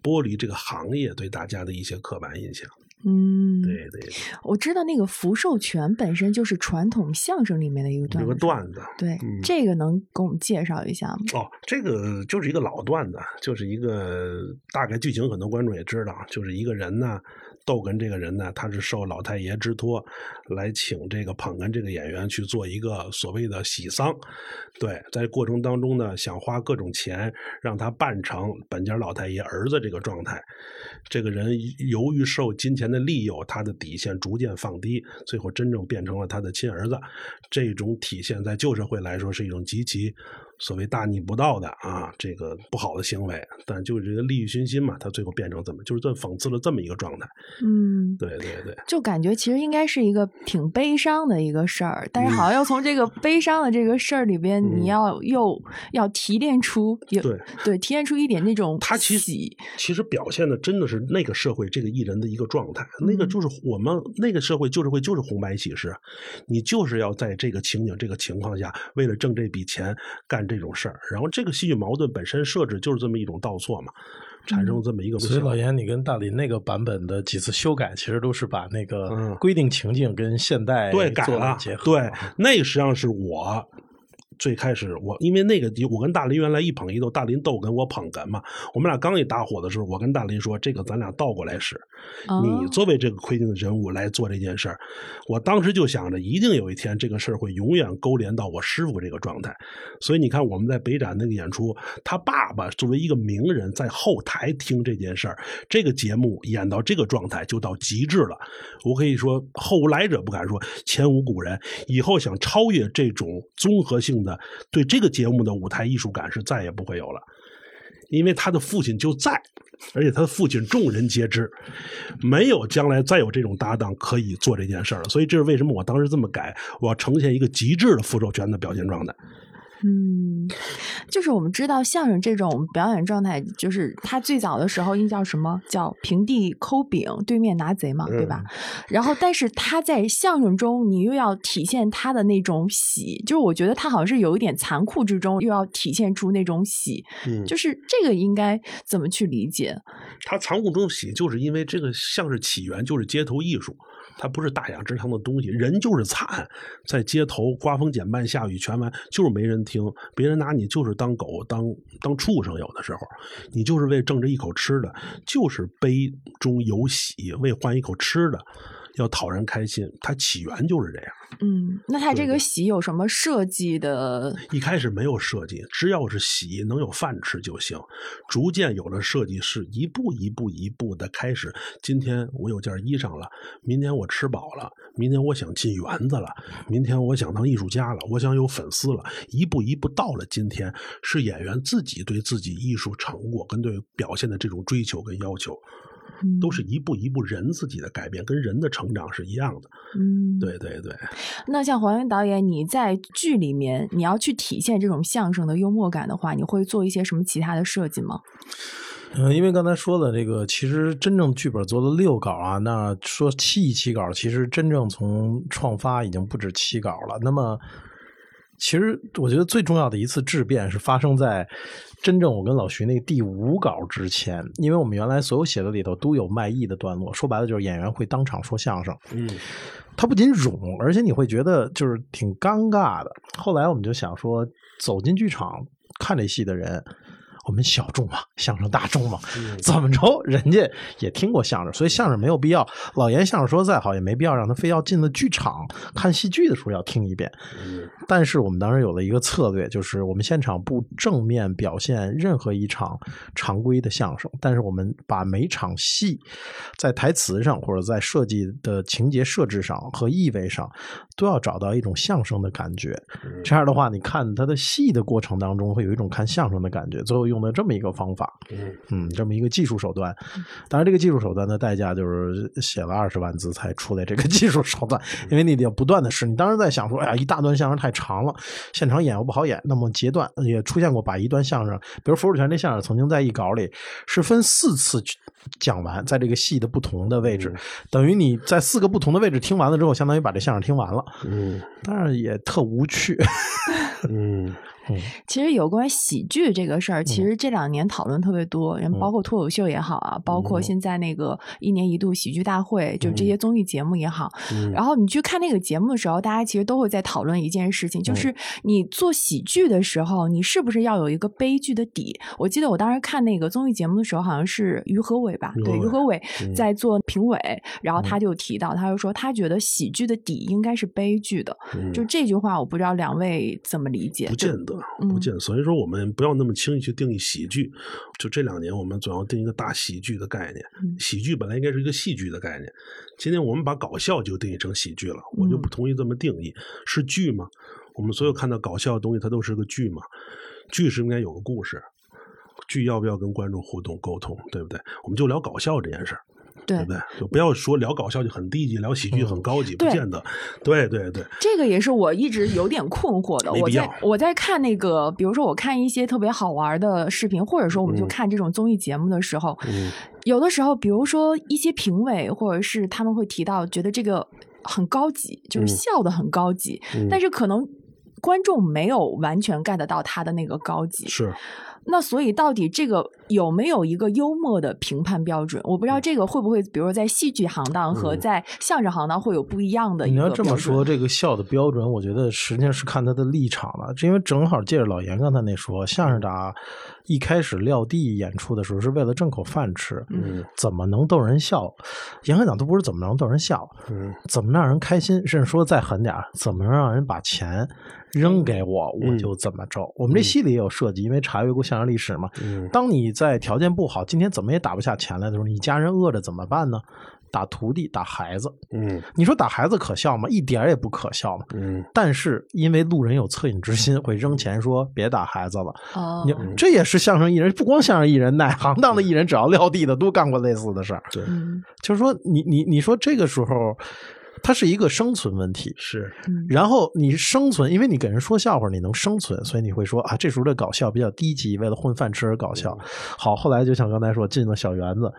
剥离这个行业对大家的一些刻板印象。嗯，对对对，我知道那个福寿全本身就是传统相声里面的一个段子，有个段子。对，嗯这个能给我们介绍一下吗？哦，这个就是一个老段子，就是一个大概剧情，很多观众也知道，就是一个人呢，逗哏这个人呢，他是受老太爷之托来请这个捧哏这个演员去做一个所谓的喜丧，对，在过程当中呢，想花各种钱让他扮成本家老太爷儿子这个状态，这个人由于受金钱的利诱，他的底线逐渐放低，最后真正变成了他的亲儿子。这种体现在旧社会来说是一种极其所谓大逆不道的啊，这个不好的行为，但就是这个利欲熏心嘛，他最后变成怎么，就是这讽刺了这么一个状态。嗯，对对对，就感觉其实应该是一个挺悲伤的一个事儿，但是好像要从这个悲伤的这个事儿里边，嗯。你要又要提炼出有对对提炼出一点那种他其实喜其实表现的真的是那个社会这个艺人的一个状态，那个。嗯就是我们那个社会就是会就是红白喜事，你就是要在这个情景这个情况下，为了挣这笔钱干这种事儿，然后这个戏剧矛盾本身设置就是这么一种倒错嘛，产生这么一个嗯所以老严，你跟大林那个版本的几次修改，其实都是把那个嗯规定情境跟现代对，改了结合。对，那个实际上是我最开始我因为那个我跟大林原来一捧一逗，大林逗跟我捧哏嘛，我们俩刚一搭伙的时候，我跟大林说，这个咱俩倒过来使，哦你作为这个规定的人物来做这件事儿，我当时就想着，一定有一天这个事儿会永远勾连到我师傅这个状态。所以你看，我们在北展那个演出，他爸爸作为一个名人，在后台听这件事儿，这个节目演到这个状态就到极致了。我可以说，后来者不敢说，前无古人。以后想超越这种综合性的对这个节目的舞台艺术感是再也不会有了。因为他的父亲就在，而且他的父亲众人皆知，没有将来再有这种搭档可以做这件事了。所以这是为什么我当时这么改，我要呈现一个极致的复仇权的表现状态。嗯，就是我们知道相声这种表演状态，就是他最早的时候应叫什么叫平地抠饼，对面拿贼嘛，对吧？然后，但是他在相声中，你又要体现他的那种喜，就是我觉得他好像是有一点残酷之中，又要体现出那种喜，嗯就是这个应该怎么去理解？他残酷中喜，就是因为这个相声起源就是街头艺术，它不是大雅之堂的东西。人就是惨，在街头刮风减半、下雨全完，就是没人听，别人拿你就是当狗、当当畜生。有的时候，你就是为挣这一口吃的，就是杯中有喜，为换一口吃的，要讨人开心。它起源就是这样。嗯，那它这个喜有什么设计的？一开始没有设计，只要是喜能有饭吃就行。逐渐有了设计，是一步一步一步的开始。今天我有件衣裳了，明天我吃饱了，明天我想进园子了，明天我想当艺术家了，我想有粉丝了。一步一步到了今天，是演员自己对自己艺术成果跟对表现的这种追求跟要求，嗯都是一步一步人自己的改变，跟人的成长是一样的。嗯，对对对。那像黄云导演，你在剧里面你要去体现这种相声的幽默感的话，你会做一些什么其他的设计吗？嗯，因为刚才说的这个，其实真正剧本做了六稿啊，那说七一期稿，其实真正从创发已经不止七稿了。那么，其实我觉得最重要的一次质变是发生在真正我跟老徐那个第五稿之前，因为我们原来所有写的里头都有卖艺的段落，说白了就是演员会当场说相声，嗯他不仅冗，而且你会觉得就是挺尴尬的。后来我们就想说，走进剧场看这戏的人，我们小众嘛，相声大众嘛，怎么着人家也听过相声，所以相声没有必要。老严相声说得再好，也没必要让他非要进了剧场看戏剧的时候要听一遍。嗯但是我们当时有了一个策略，就是我们现场不正面表现任何一场常规的相声，但是我们把每场戏在台词上或者在设计的情节设置上和意味上，都要找到一种相声的感觉。这样的话，你看他的戏的过程当中，会有一种看相声的感觉。最后用的这么一个方法，嗯嗯，这么一个技术手段。当然，这个技术手段的代价就是写了二十万字才出来这个 技术手段，因为你得不断的试。你当时在想说，哎呀，一大段相声太长了，现场演又不好演，那么截断也出现过把一段相声，比如冯守全这相声曾经在一稿里是分四次讲完，在这个戏的不同的位置，等于你在四个不同的位置听完了之后，相当于把这相声听完了，嗯当然也特无趣。嗯 其实有关喜剧这个事儿，其实这两年讨论特别多，人包括脱口秀也好啊，包括现在那个一年一度喜剧大会，就这些综艺节目也好。嗯。然后你去看那个节目的时候，大家其实都会在讨论一件事情，就是你做喜剧的时候，你是不是要有一个悲剧的底？我记得我当时看那个综艺节目的时候，好像是于和伟吧，对，于和伟在做评委，然后他就提到，他就说他觉得喜剧的底应该是悲剧的，嗯。就这句话，我不知道两位怎么理解？不见得，嗯不见得。所以说，我们不要那么轻易去定义喜剧。就这两年，我们总要定一个大喜剧的概念。嗯喜剧本来应该是一个戏剧的概念，今天我们把搞笑就定义成喜剧了，我就嗯不同意这么定义。是剧吗？我们所有看到搞笑的东西，它都是个剧嘛，剧是应该有个故事，剧要不要跟观众互动沟通，对不对？我们就聊搞笑这件事儿。对对不对？就不要说聊搞笑就很低级，聊喜剧很高级，不见得。对对对，这个也是我一直有点困惑的。我在我在看那个，比如说我看一些特别好玩的视频，或者说我们就嗯看这种综艺节目的时候，嗯有的时候，比如说一些评委或者是他们会提到，觉得这个很高级，就是嗯笑的很高级，嗯但是可能观众没有完全 get 到他的那个高级。是。那所以到底这个有没有一个幽默的评判标准？我不知道这个会不会，比如说在戏剧行当和嗯在相声行当会有不一样的一你要这么说，这个笑的标准，我觉得实际上是看他的立场了。因为正好借着老严刚才那说，相声打一开始撂地演出的时候是为了挣口饭吃，嗯怎么能逗人笑？严格讲都不是怎么能逗人笑，嗯怎么让人开心，甚至说再狠点儿，怎么能让人把钱扔给我，我嗯就怎么着。我们这戏里也有设计，因为查阅过相声历史嘛。嗯当你在条件不好，今天怎么也打不下钱来的时候，你家人饿着怎么办呢？打徒弟，打孩子。嗯你说打孩子可笑吗？一点也不可笑嘛。嗯但是因为路人有恻隐之心，会扔钱说别打孩子了。哦你，这也是相声艺人，不光相声艺人，哪行当的艺人，只要撂地的都干过类似的事儿。对，嗯就是说，你你你说这个时候，它是一个生存问题。是嗯然后你生存，因为你给人说笑话，你能生存，所以你会说啊，这时候的搞笑比较低级，为了混饭吃而搞笑。好，后来就像刚才说，进了小园子，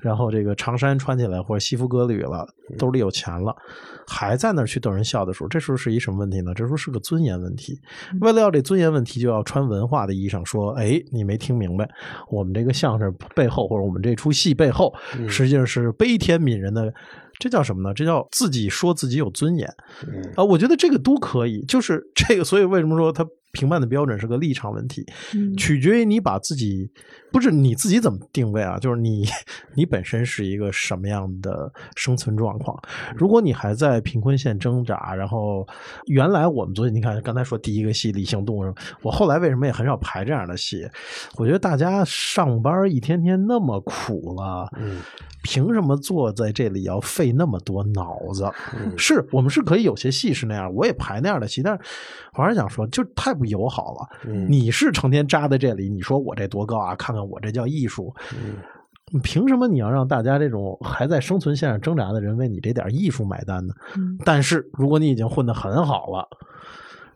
然后这个长衫穿起来或者西服革履了，兜里有钱了，还在那儿去逗人笑的时候，这时候是一什么问题呢？这时候是个尊严问题。为了要这尊严问题，就要穿文化的衣裳，说，哎，你没听明白，我们这个相声背后，或者我们这出戏背后，实际上是悲天悯人的。这叫什么呢？这叫自己说自己有尊严。嗯啊，我觉得这个都可以，就是 这个，所以为什么说他评判的标准是个立场问题，嗯取决于你把自己不是你自己怎么定位啊，就是你 你本身是一个什么样的生存状况。如果你还在贫困线挣扎，然后原来我们昨天你看刚才说第一个戏《理性动物》，我后来为什么也很少排这样的戏？我觉得大家上班一天天那么苦了，嗯凭什么坐在这里要费那么多脑子？嗯是我们是可以有些戏是那样，我也排那样的戏，但是我还是想说，就太不友好了。嗯你是成天扎在这里，你说我这多高啊？看看我这叫艺术。嗯凭什么你要让大家这种还在生存线上挣扎的人为你这点艺术买单呢？嗯但是如果你已经混得很好了，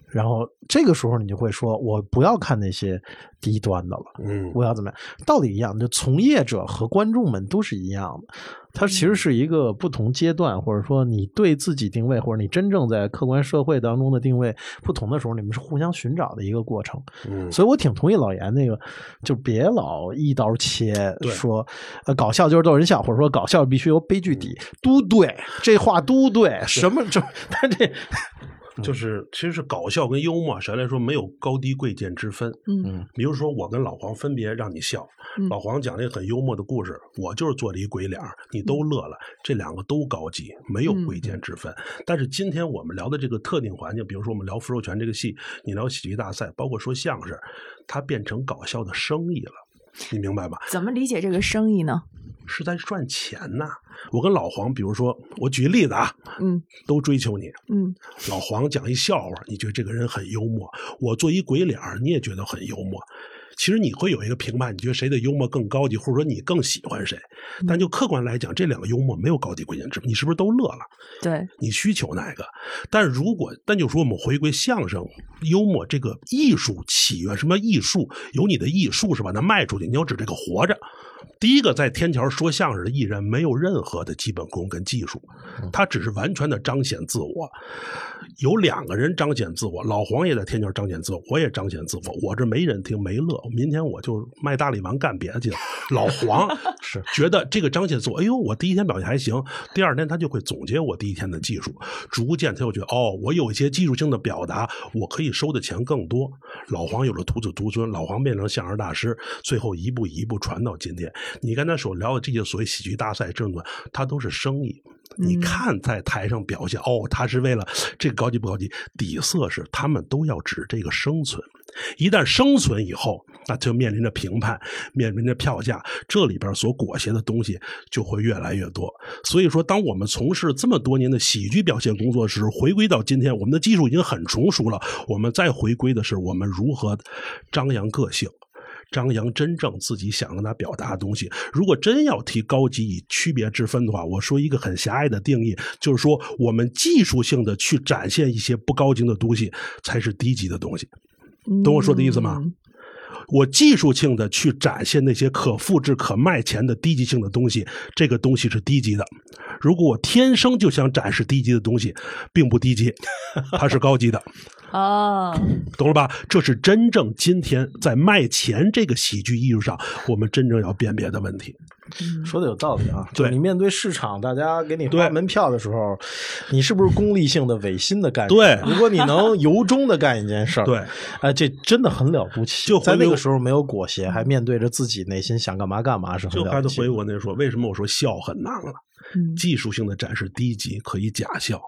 然后这个时候你就会说，我不要看那些低端的了。嗯我要怎么样？道理一样，就从业者和观众们都是一样的。它其实是一个不同阶段，或者说你对自己定位，或者你真正在客观社会当中的定位不同的时候，你们是互相寻找的一个过程。嗯所以我挺同意老严那个，就别老一刀切，说呃搞笑就是逗人笑，或者说搞笑必须由悲剧底，都对，这话都对。什么就但这就是其实是搞笑跟幽默，实际来说没有高低贵贱之分。嗯比如说我跟老黄分别让你笑，嗯老黄讲了一个很幽默的故事，我就是做了一鬼脸，你都乐了，这两个都高级，没有贵贱之分。但是今天我们聊的这个特定环境，比如说我们聊福寿全这个戏，你聊喜剧大赛，包括说相声，它变成搞笑的生意了。你明白吧？怎么理解这个生意呢？是在赚钱呐！我跟老黄，比如说，我举个例子啊，嗯都追求你。嗯老黄讲一笑话，你觉得这个人很幽默；我做一鬼脸儿，你也觉得很幽默。其实你会有一个评判，你觉得谁的幽默更高级，或者说你更喜欢谁。但就客观来讲，这两个幽默没有高低贵贱之分，你是不是都乐了？对你需求哪个？但是如果，但就说我们回归相声幽默这个艺术起源，什么艺术？有你的艺术是把它卖出去，你要指这个活着。第一个在天桥说相声的艺人没有任何的基本功跟技术，他只是完全的彰显自我。有两个人彰显自我，老黄也在天桥彰显自我，我也彰显自我。我这没人听没乐，明天我就卖大力丸干别的去了。老黄 是觉得这个彰显自我，哎呦，我第一天表现还行，第二天他就会总结我第一天的技术，逐渐他就觉得哦，我有一些技术性的表达，我可以收的钱更多。老黄有了徒子徒孙，老黄变成相声大师，最后一步一步传到今天。你刚才所聊的这些所谓喜剧大赛、正段，它都是生意。你嗯看在台上表现，哦，他是为了这个高级不高级，底色是他们都要指这个生存。一旦生存以后，那就面临着评判，面临着票价，这里边所裹挟的东西就会越来越多。所以说，当我们从事这么多年的喜剧表现工作时，回归到今天，我们的技术已经很成熟了。我们再回归的是我们如何张扬个性。张扬真正自己想跟他表达的东西。如果真要提高级以区别之分的话，我说一个很狭隘的定义，就是说我们技术性的去展现一些不高级的东西，才是低级的东西。懂我说的意思吗？嗯我技术性的去展现那些可复制、可卖钱的低级性的东西，这个东西是低级的。如果我天生就想展示低级的东西，并不低级，它是高级的。哦，懂了吧？这是真正今天在卖钱这个喜剧艺术上，我们真正要辨别的问题。说的有道理啊，对就你面对市场，大家给你对发门票的时候，你是不是功利性的、违心的干事？对如果你能由衷的干一件事儿，对，哎，这真的很了不起。就回在那个时候没有裹挟，还面对着自己内心想干嘛干嘛，是很就还得了不起的。回我那说，为什么我说笑很难了？嗯技术性的展示低级可以假笑，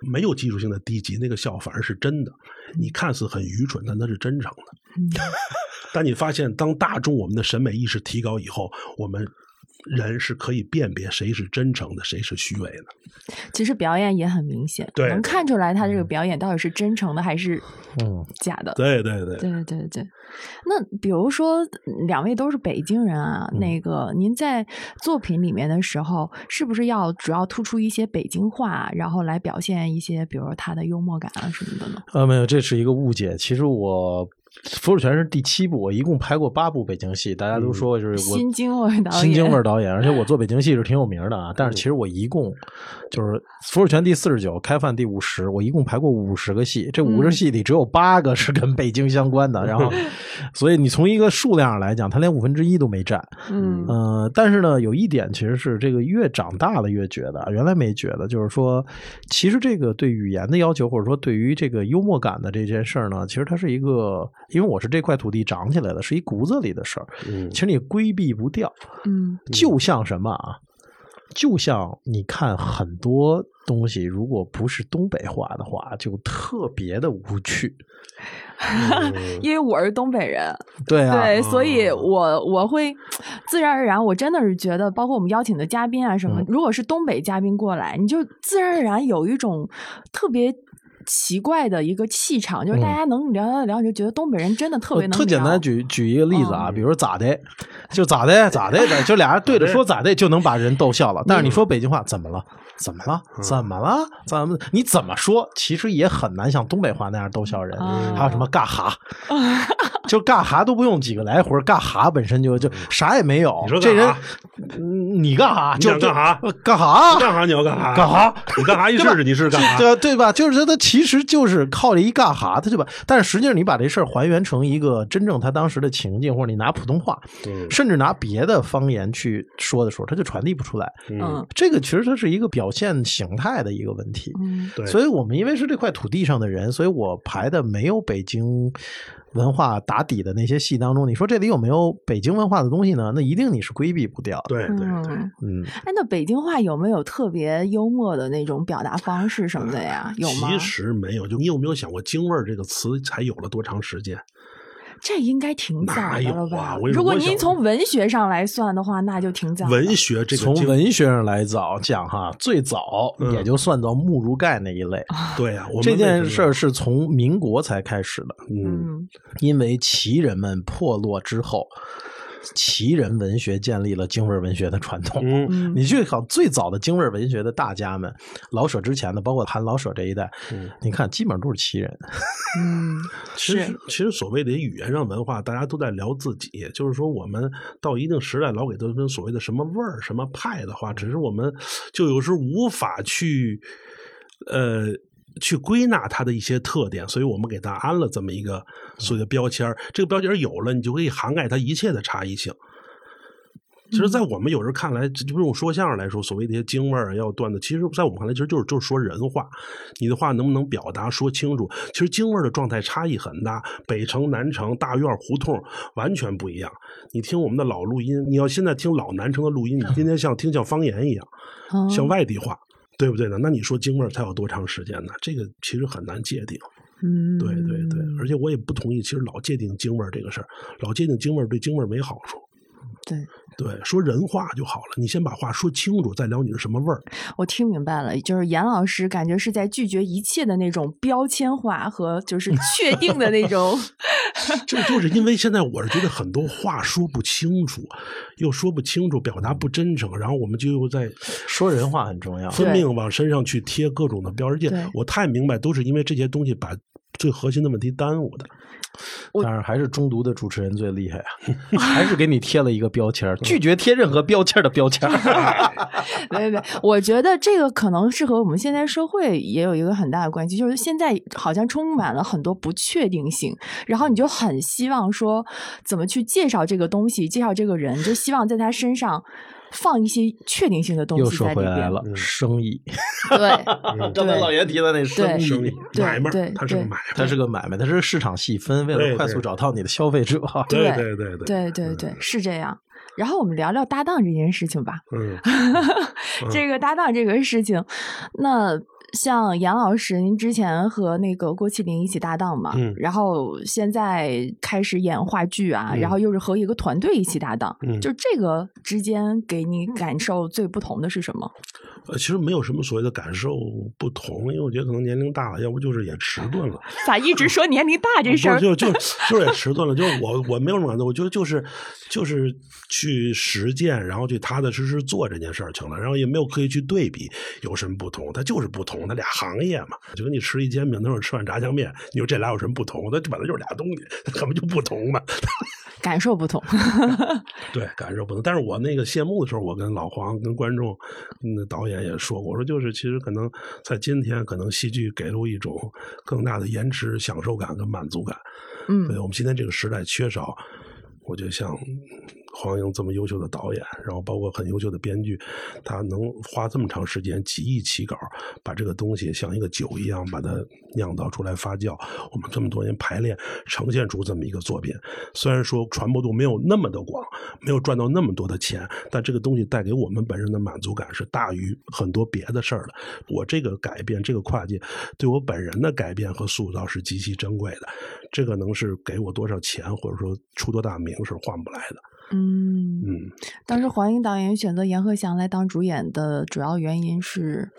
没有技术性的低级，那个笑反而是真的。你看似很愚蠢，但它是真诚的。但你发现，当大众我们的审美意识提高以后，我们人是可以辨别谁是真诚的，谁是虚伪的。其实表演也很明显，对能看出来他这个表演到底是真诚的还是嗯假的。对对对，对对对，那比如说嗯两位都是北京人啊，嗯那个您在作品里面的时候，是不是要主要突出一些北京话，然后来表现一些，比如说他的幽默感啊什么的呢？呃，没有，这是一个误解。其实我《浮水泉》是第七部，我一共拍过八部北京戏，大家都说就是我新京味导演，新京味导演，而且我做北京戏是挺有名的啊。但是其实我一共就是《浮水泉》第四十九，《开饭》第五十，我一共拍过五十个戏，这五十戏里只有八个是跟北京相关的。然后，所以你从一个数量上来讲，它连五分之一都没占。嗯呃，但是呢，有一点其实是这个越长大了越觉得，原来没觉得，就是说，其实这个对语言的要求，或者说对于这个幽默感的这件事儿呢，其实它是一个，因为我是这块土地长起来的，是一骨子里的事儿，嗯其实你规避不掉。嗯就像什么啊？就像你看很多东西，如果不是东北话的话，就特别的无趣。因为我是东北人，对啊，对，所以我我会自然而然，我真的是觉得，包括我们邀请的嘉宾啊什么，嗯如果是东北嘉宾过来，你就自然而然有一种特别。奇怪的一个气场，就是大嗯家能聊聊聊，你就觉得东北人真的特别能聊。特简单举举一个例子啊，嗯比如说咋的，就咋的咋的的，就俩人对着说咋的就能把人逗笑了。但是你说北京话怎么了？怎么了？怎么了？怎么？你怎么说？其实也很难像东北话那样逗笑人。嗯还有什么干哈？就干哈都不用几个来回，干哈本身就就啥也没有你。说这人你干哈？你就想干哈就干哈？干哈你要干哈？干哈？你干哈一试试你是干哈？对对吧？就是他其实就是靠着一干哈，他就把？但是实际上你把这事儿还原成一个真正他当时的情境，或者你拿普通话，嗯甚至拿别的方言去说的时候，他就传递不出来。嗯这个其实它是一个表现形态的一个问题。嗯对，所以我们因为是这块土地上的人，所以我排的没有北京文化打底的那些戏当中，你说这里有没有北京文化的东西呢？那一定你是规避不掉的。对对对，嗯，嗯，哎，那北京话有没有特别幽默的那种表达方式什么的呀？有吗？其实没有，就你有没有想过“京味儿”这个词才有了多长时间？这应该挺早的了吧如果您从文学上来算的话，那就挺早。文学这个从文学上来早讲哈，最早嗯也就算到木如盖那一类。对呀、我们这件事儿是从民国才开始的，嗯嗯因为旗人们破落之后，旗人文学建立了京味文学的传统。嗯嗯你去考最早的京味文学的大家们，老舍之前的，包括韩老舍这一代，嗯，你看基本上都是旗人。嗯，其实其实所谓的语言上文化，大家都在聊自己，就是说我们到一定时代老给它分所谓的什么味儿、什么派的话，只是我们就有时无法去呃。去归纳它的一些特点，所以我们给它安了这么一个所谓的标签儿。这个标签儿有了，你就可以涵盖它一切的差异性。其实，在我们有时候看来，就就用说相声来说，所谓的一些京味要段子，其实，在我们看来，其实就是就是说人话，你的话能不能表达说清楚？其实京味儿的状态差异很大，北城、南城、大院、胡同完全不一样。你听我们的老录音，你要现在听老南城的录音，你 今天像听像方言一样，嗯像外地话，对不对呢？那你说京味儿它有多长时间呢？这个其实很难界定。嗯，对对对，而且我也不同意，其实老界定京味儿这个事儿，老界定京味儿对京味儿没好处。对对，说人话就好了，你先把话说清楚，再聊你是什么味儿。我听明白了，就是严老师感觉是在拒绝一切的那种标签化和就是 确定的那种。这就是因为现在我是觉得很多话说不清楚，又说不清楚，表达不真诚，然后我们就又在说人话很重要，分命往身上去贴各种的标签对。我太明白，都是因为这些东西把最核心的问题耽误的。但是还是中毒的主持人最厉害啊，还是给你贴了一个标签儿，拒绝贴任何标签儿的标签儿。没没，我觉得这个可能是和我们现在社会也有一个很大的关系，就是现在好像充满了很多不确定性，然后你就很希望说怎么去介绍这个东西，介绍这个人，就希望在他身上放一些确定性的东西。又说回来了，生意。对，刚才老爷提的那生意，买卖，它是个买，他是个买卖，他是市场细分，为了快速找到你的消费者。对。对对对对。对对，是这样。然后我们聊聊搭档这件事情吧。嗯，这个搭档这个事情，那。像杨老师，您之前和那个郭麒麟一起搭档嘛，嗯。然后现在开始演话剧啊，嗯然后又是和一个团队一起搭档，嗯。就这个之间给你感受最不同的是什么？呃，其实没有什么所谓的感受不同，因为我觉得可能年龄大了，要不就是也迟钝了。咋一直说年龄大 这事儿？就就就是也迟钝了，就是我我没有什么感觉，我觉得就是就是去实践，然后去踏踏实实做这件事儿去了，然后也没有刻意去对比有什么不同，它就是不同，它俩行业嘛，就跟你吃一煎饼，那会儿吃碗炸酱面，你说这俩有什么不同？那本来就是俩东西，它根本就不同嘛。感受不同。对，感受不同。但是我那个谢幕的时候，我跟老黄、跟观众、那导演也说过，我说就是其实可能在今天，可能戏剧给了我一种更大的延迟享受感跟满足感。嗯对我们今天这个时代缺少，我觉得像黄英这么优秀的导演，然后包括很优秀的编剧，他能花这么长时间几亿起稿，把这个东西像一个酒一样把它酿造出来发酵。我们这么多年排练，呈现出这么一个作品。虽然说传播度没有那么的广，没有赚到那么多的钱，但这个东西带给我们本身的满足感是大于很多别的事儿的。我这个改变，这个跨界，对我本人的改变和塑造是极其珍贵的。这个能是给我多少钱，或者说出多大名是换不来的。嗯，嗯，当时黄英导演选择阎鹤祥来当主演的主要原因是，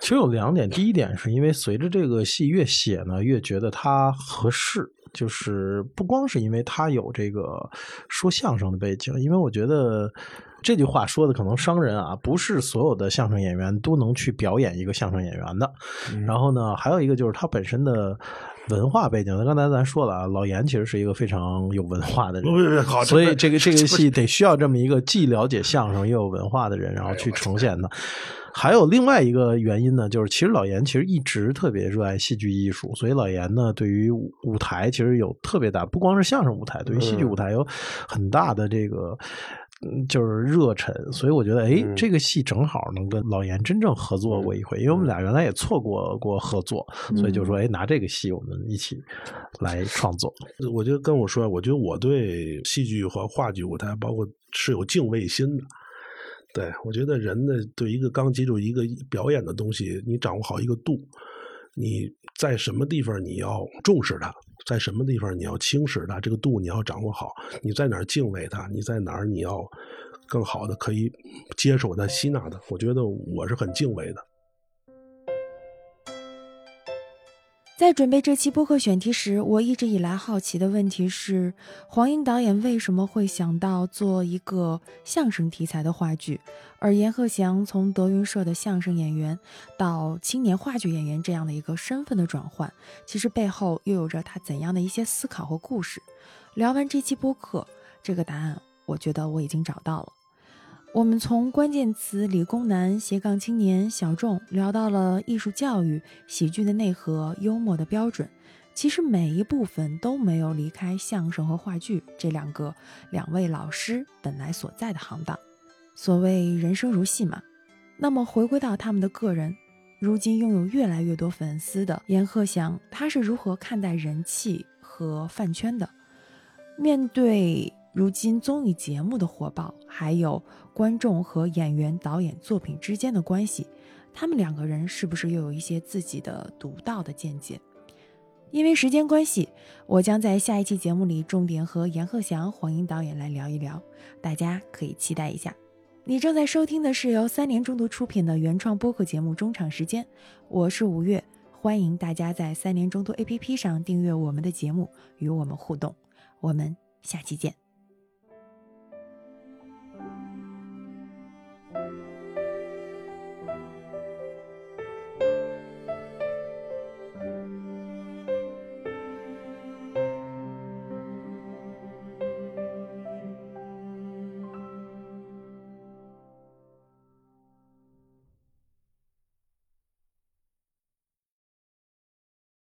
其实有两点，第一点是因为随着这个戏越写呢，越觉得他合适。就是不光是因为他有这个说相声的背景，因为我觉得这句话说的可能伤人啊，不是所有的相声演员都能去表演一个相声演员的。然后呢，还有一个就是他本身的文化背景。那刚才咱说了啊，老严其实是一个非常有文化的人，所以这 这个这个戏得需要这么一个既了解相声又有文化的人，然后去呈现的。还有另外一个原因呢，就是其实老严其实一直特别热爱戏剧艺术，所以老严呢对于舞舞台其实有特别大，不光是相声舞台，对于戏剧舞台有很大的这个。嗯，就是热忱，所以我觉得，哎，这个戏正好能跟老严真正合作过一回，因为我们俩原来也错过过合作，所以就。说，哎，拿这个戏我们一起来创作。我就跟我说，我觉得我对戏剧和话剧舞台，包括是有敬畏心的。对我觉得人呢，对一个刚接触一个表演的东西，你掌握好一个度，你在什么地方你要重视它，在什么地方你要轻视它，这个度你要掌握好。你在哪儿敬畏它，你在哪儿你要更好的可以接受它、吸纳它。我觉得我是很敬畏的。在准备这期播客选题时，我一直以来好奇的问题是：黄英导演为什么会想到做一个相声题材的话剧？而阎鹤祥从德云社的相声演员到青年话剧演员这样的一个身份的转换，其实背后又有着他怎样的一些思考和故事？聊完这期播客，这个答案我觉得我已经找到了。我们从关键词理工男、斜杠青年、小众聊到了艺术教育、喜剧的内核、幽默的标准，其实每一部分都没有离开相声和话剧这两个两位老师本来所在的行当。所谓人生如戏嘛，那么回归到他们的个人，如今拥有越来越多粉丝的阎鹤祥，他是如何看待人气和饭圈的？面对如今综艺节目的火爆，还有观众和演员、导演作品之间的关系，他们两个人是不是又有一些自己的独到的见解？因为时间关系，我将在下一期节目里重点和阎鹤祥、黄英导演来聊一聊，大家可以期待一下。你正在收听的是由三联中读出品的原创播客节目《中场时间》，我是吴越，欢迎大家在三联中读 APP 上订阅我们的节目，与我们互动。我们下期见。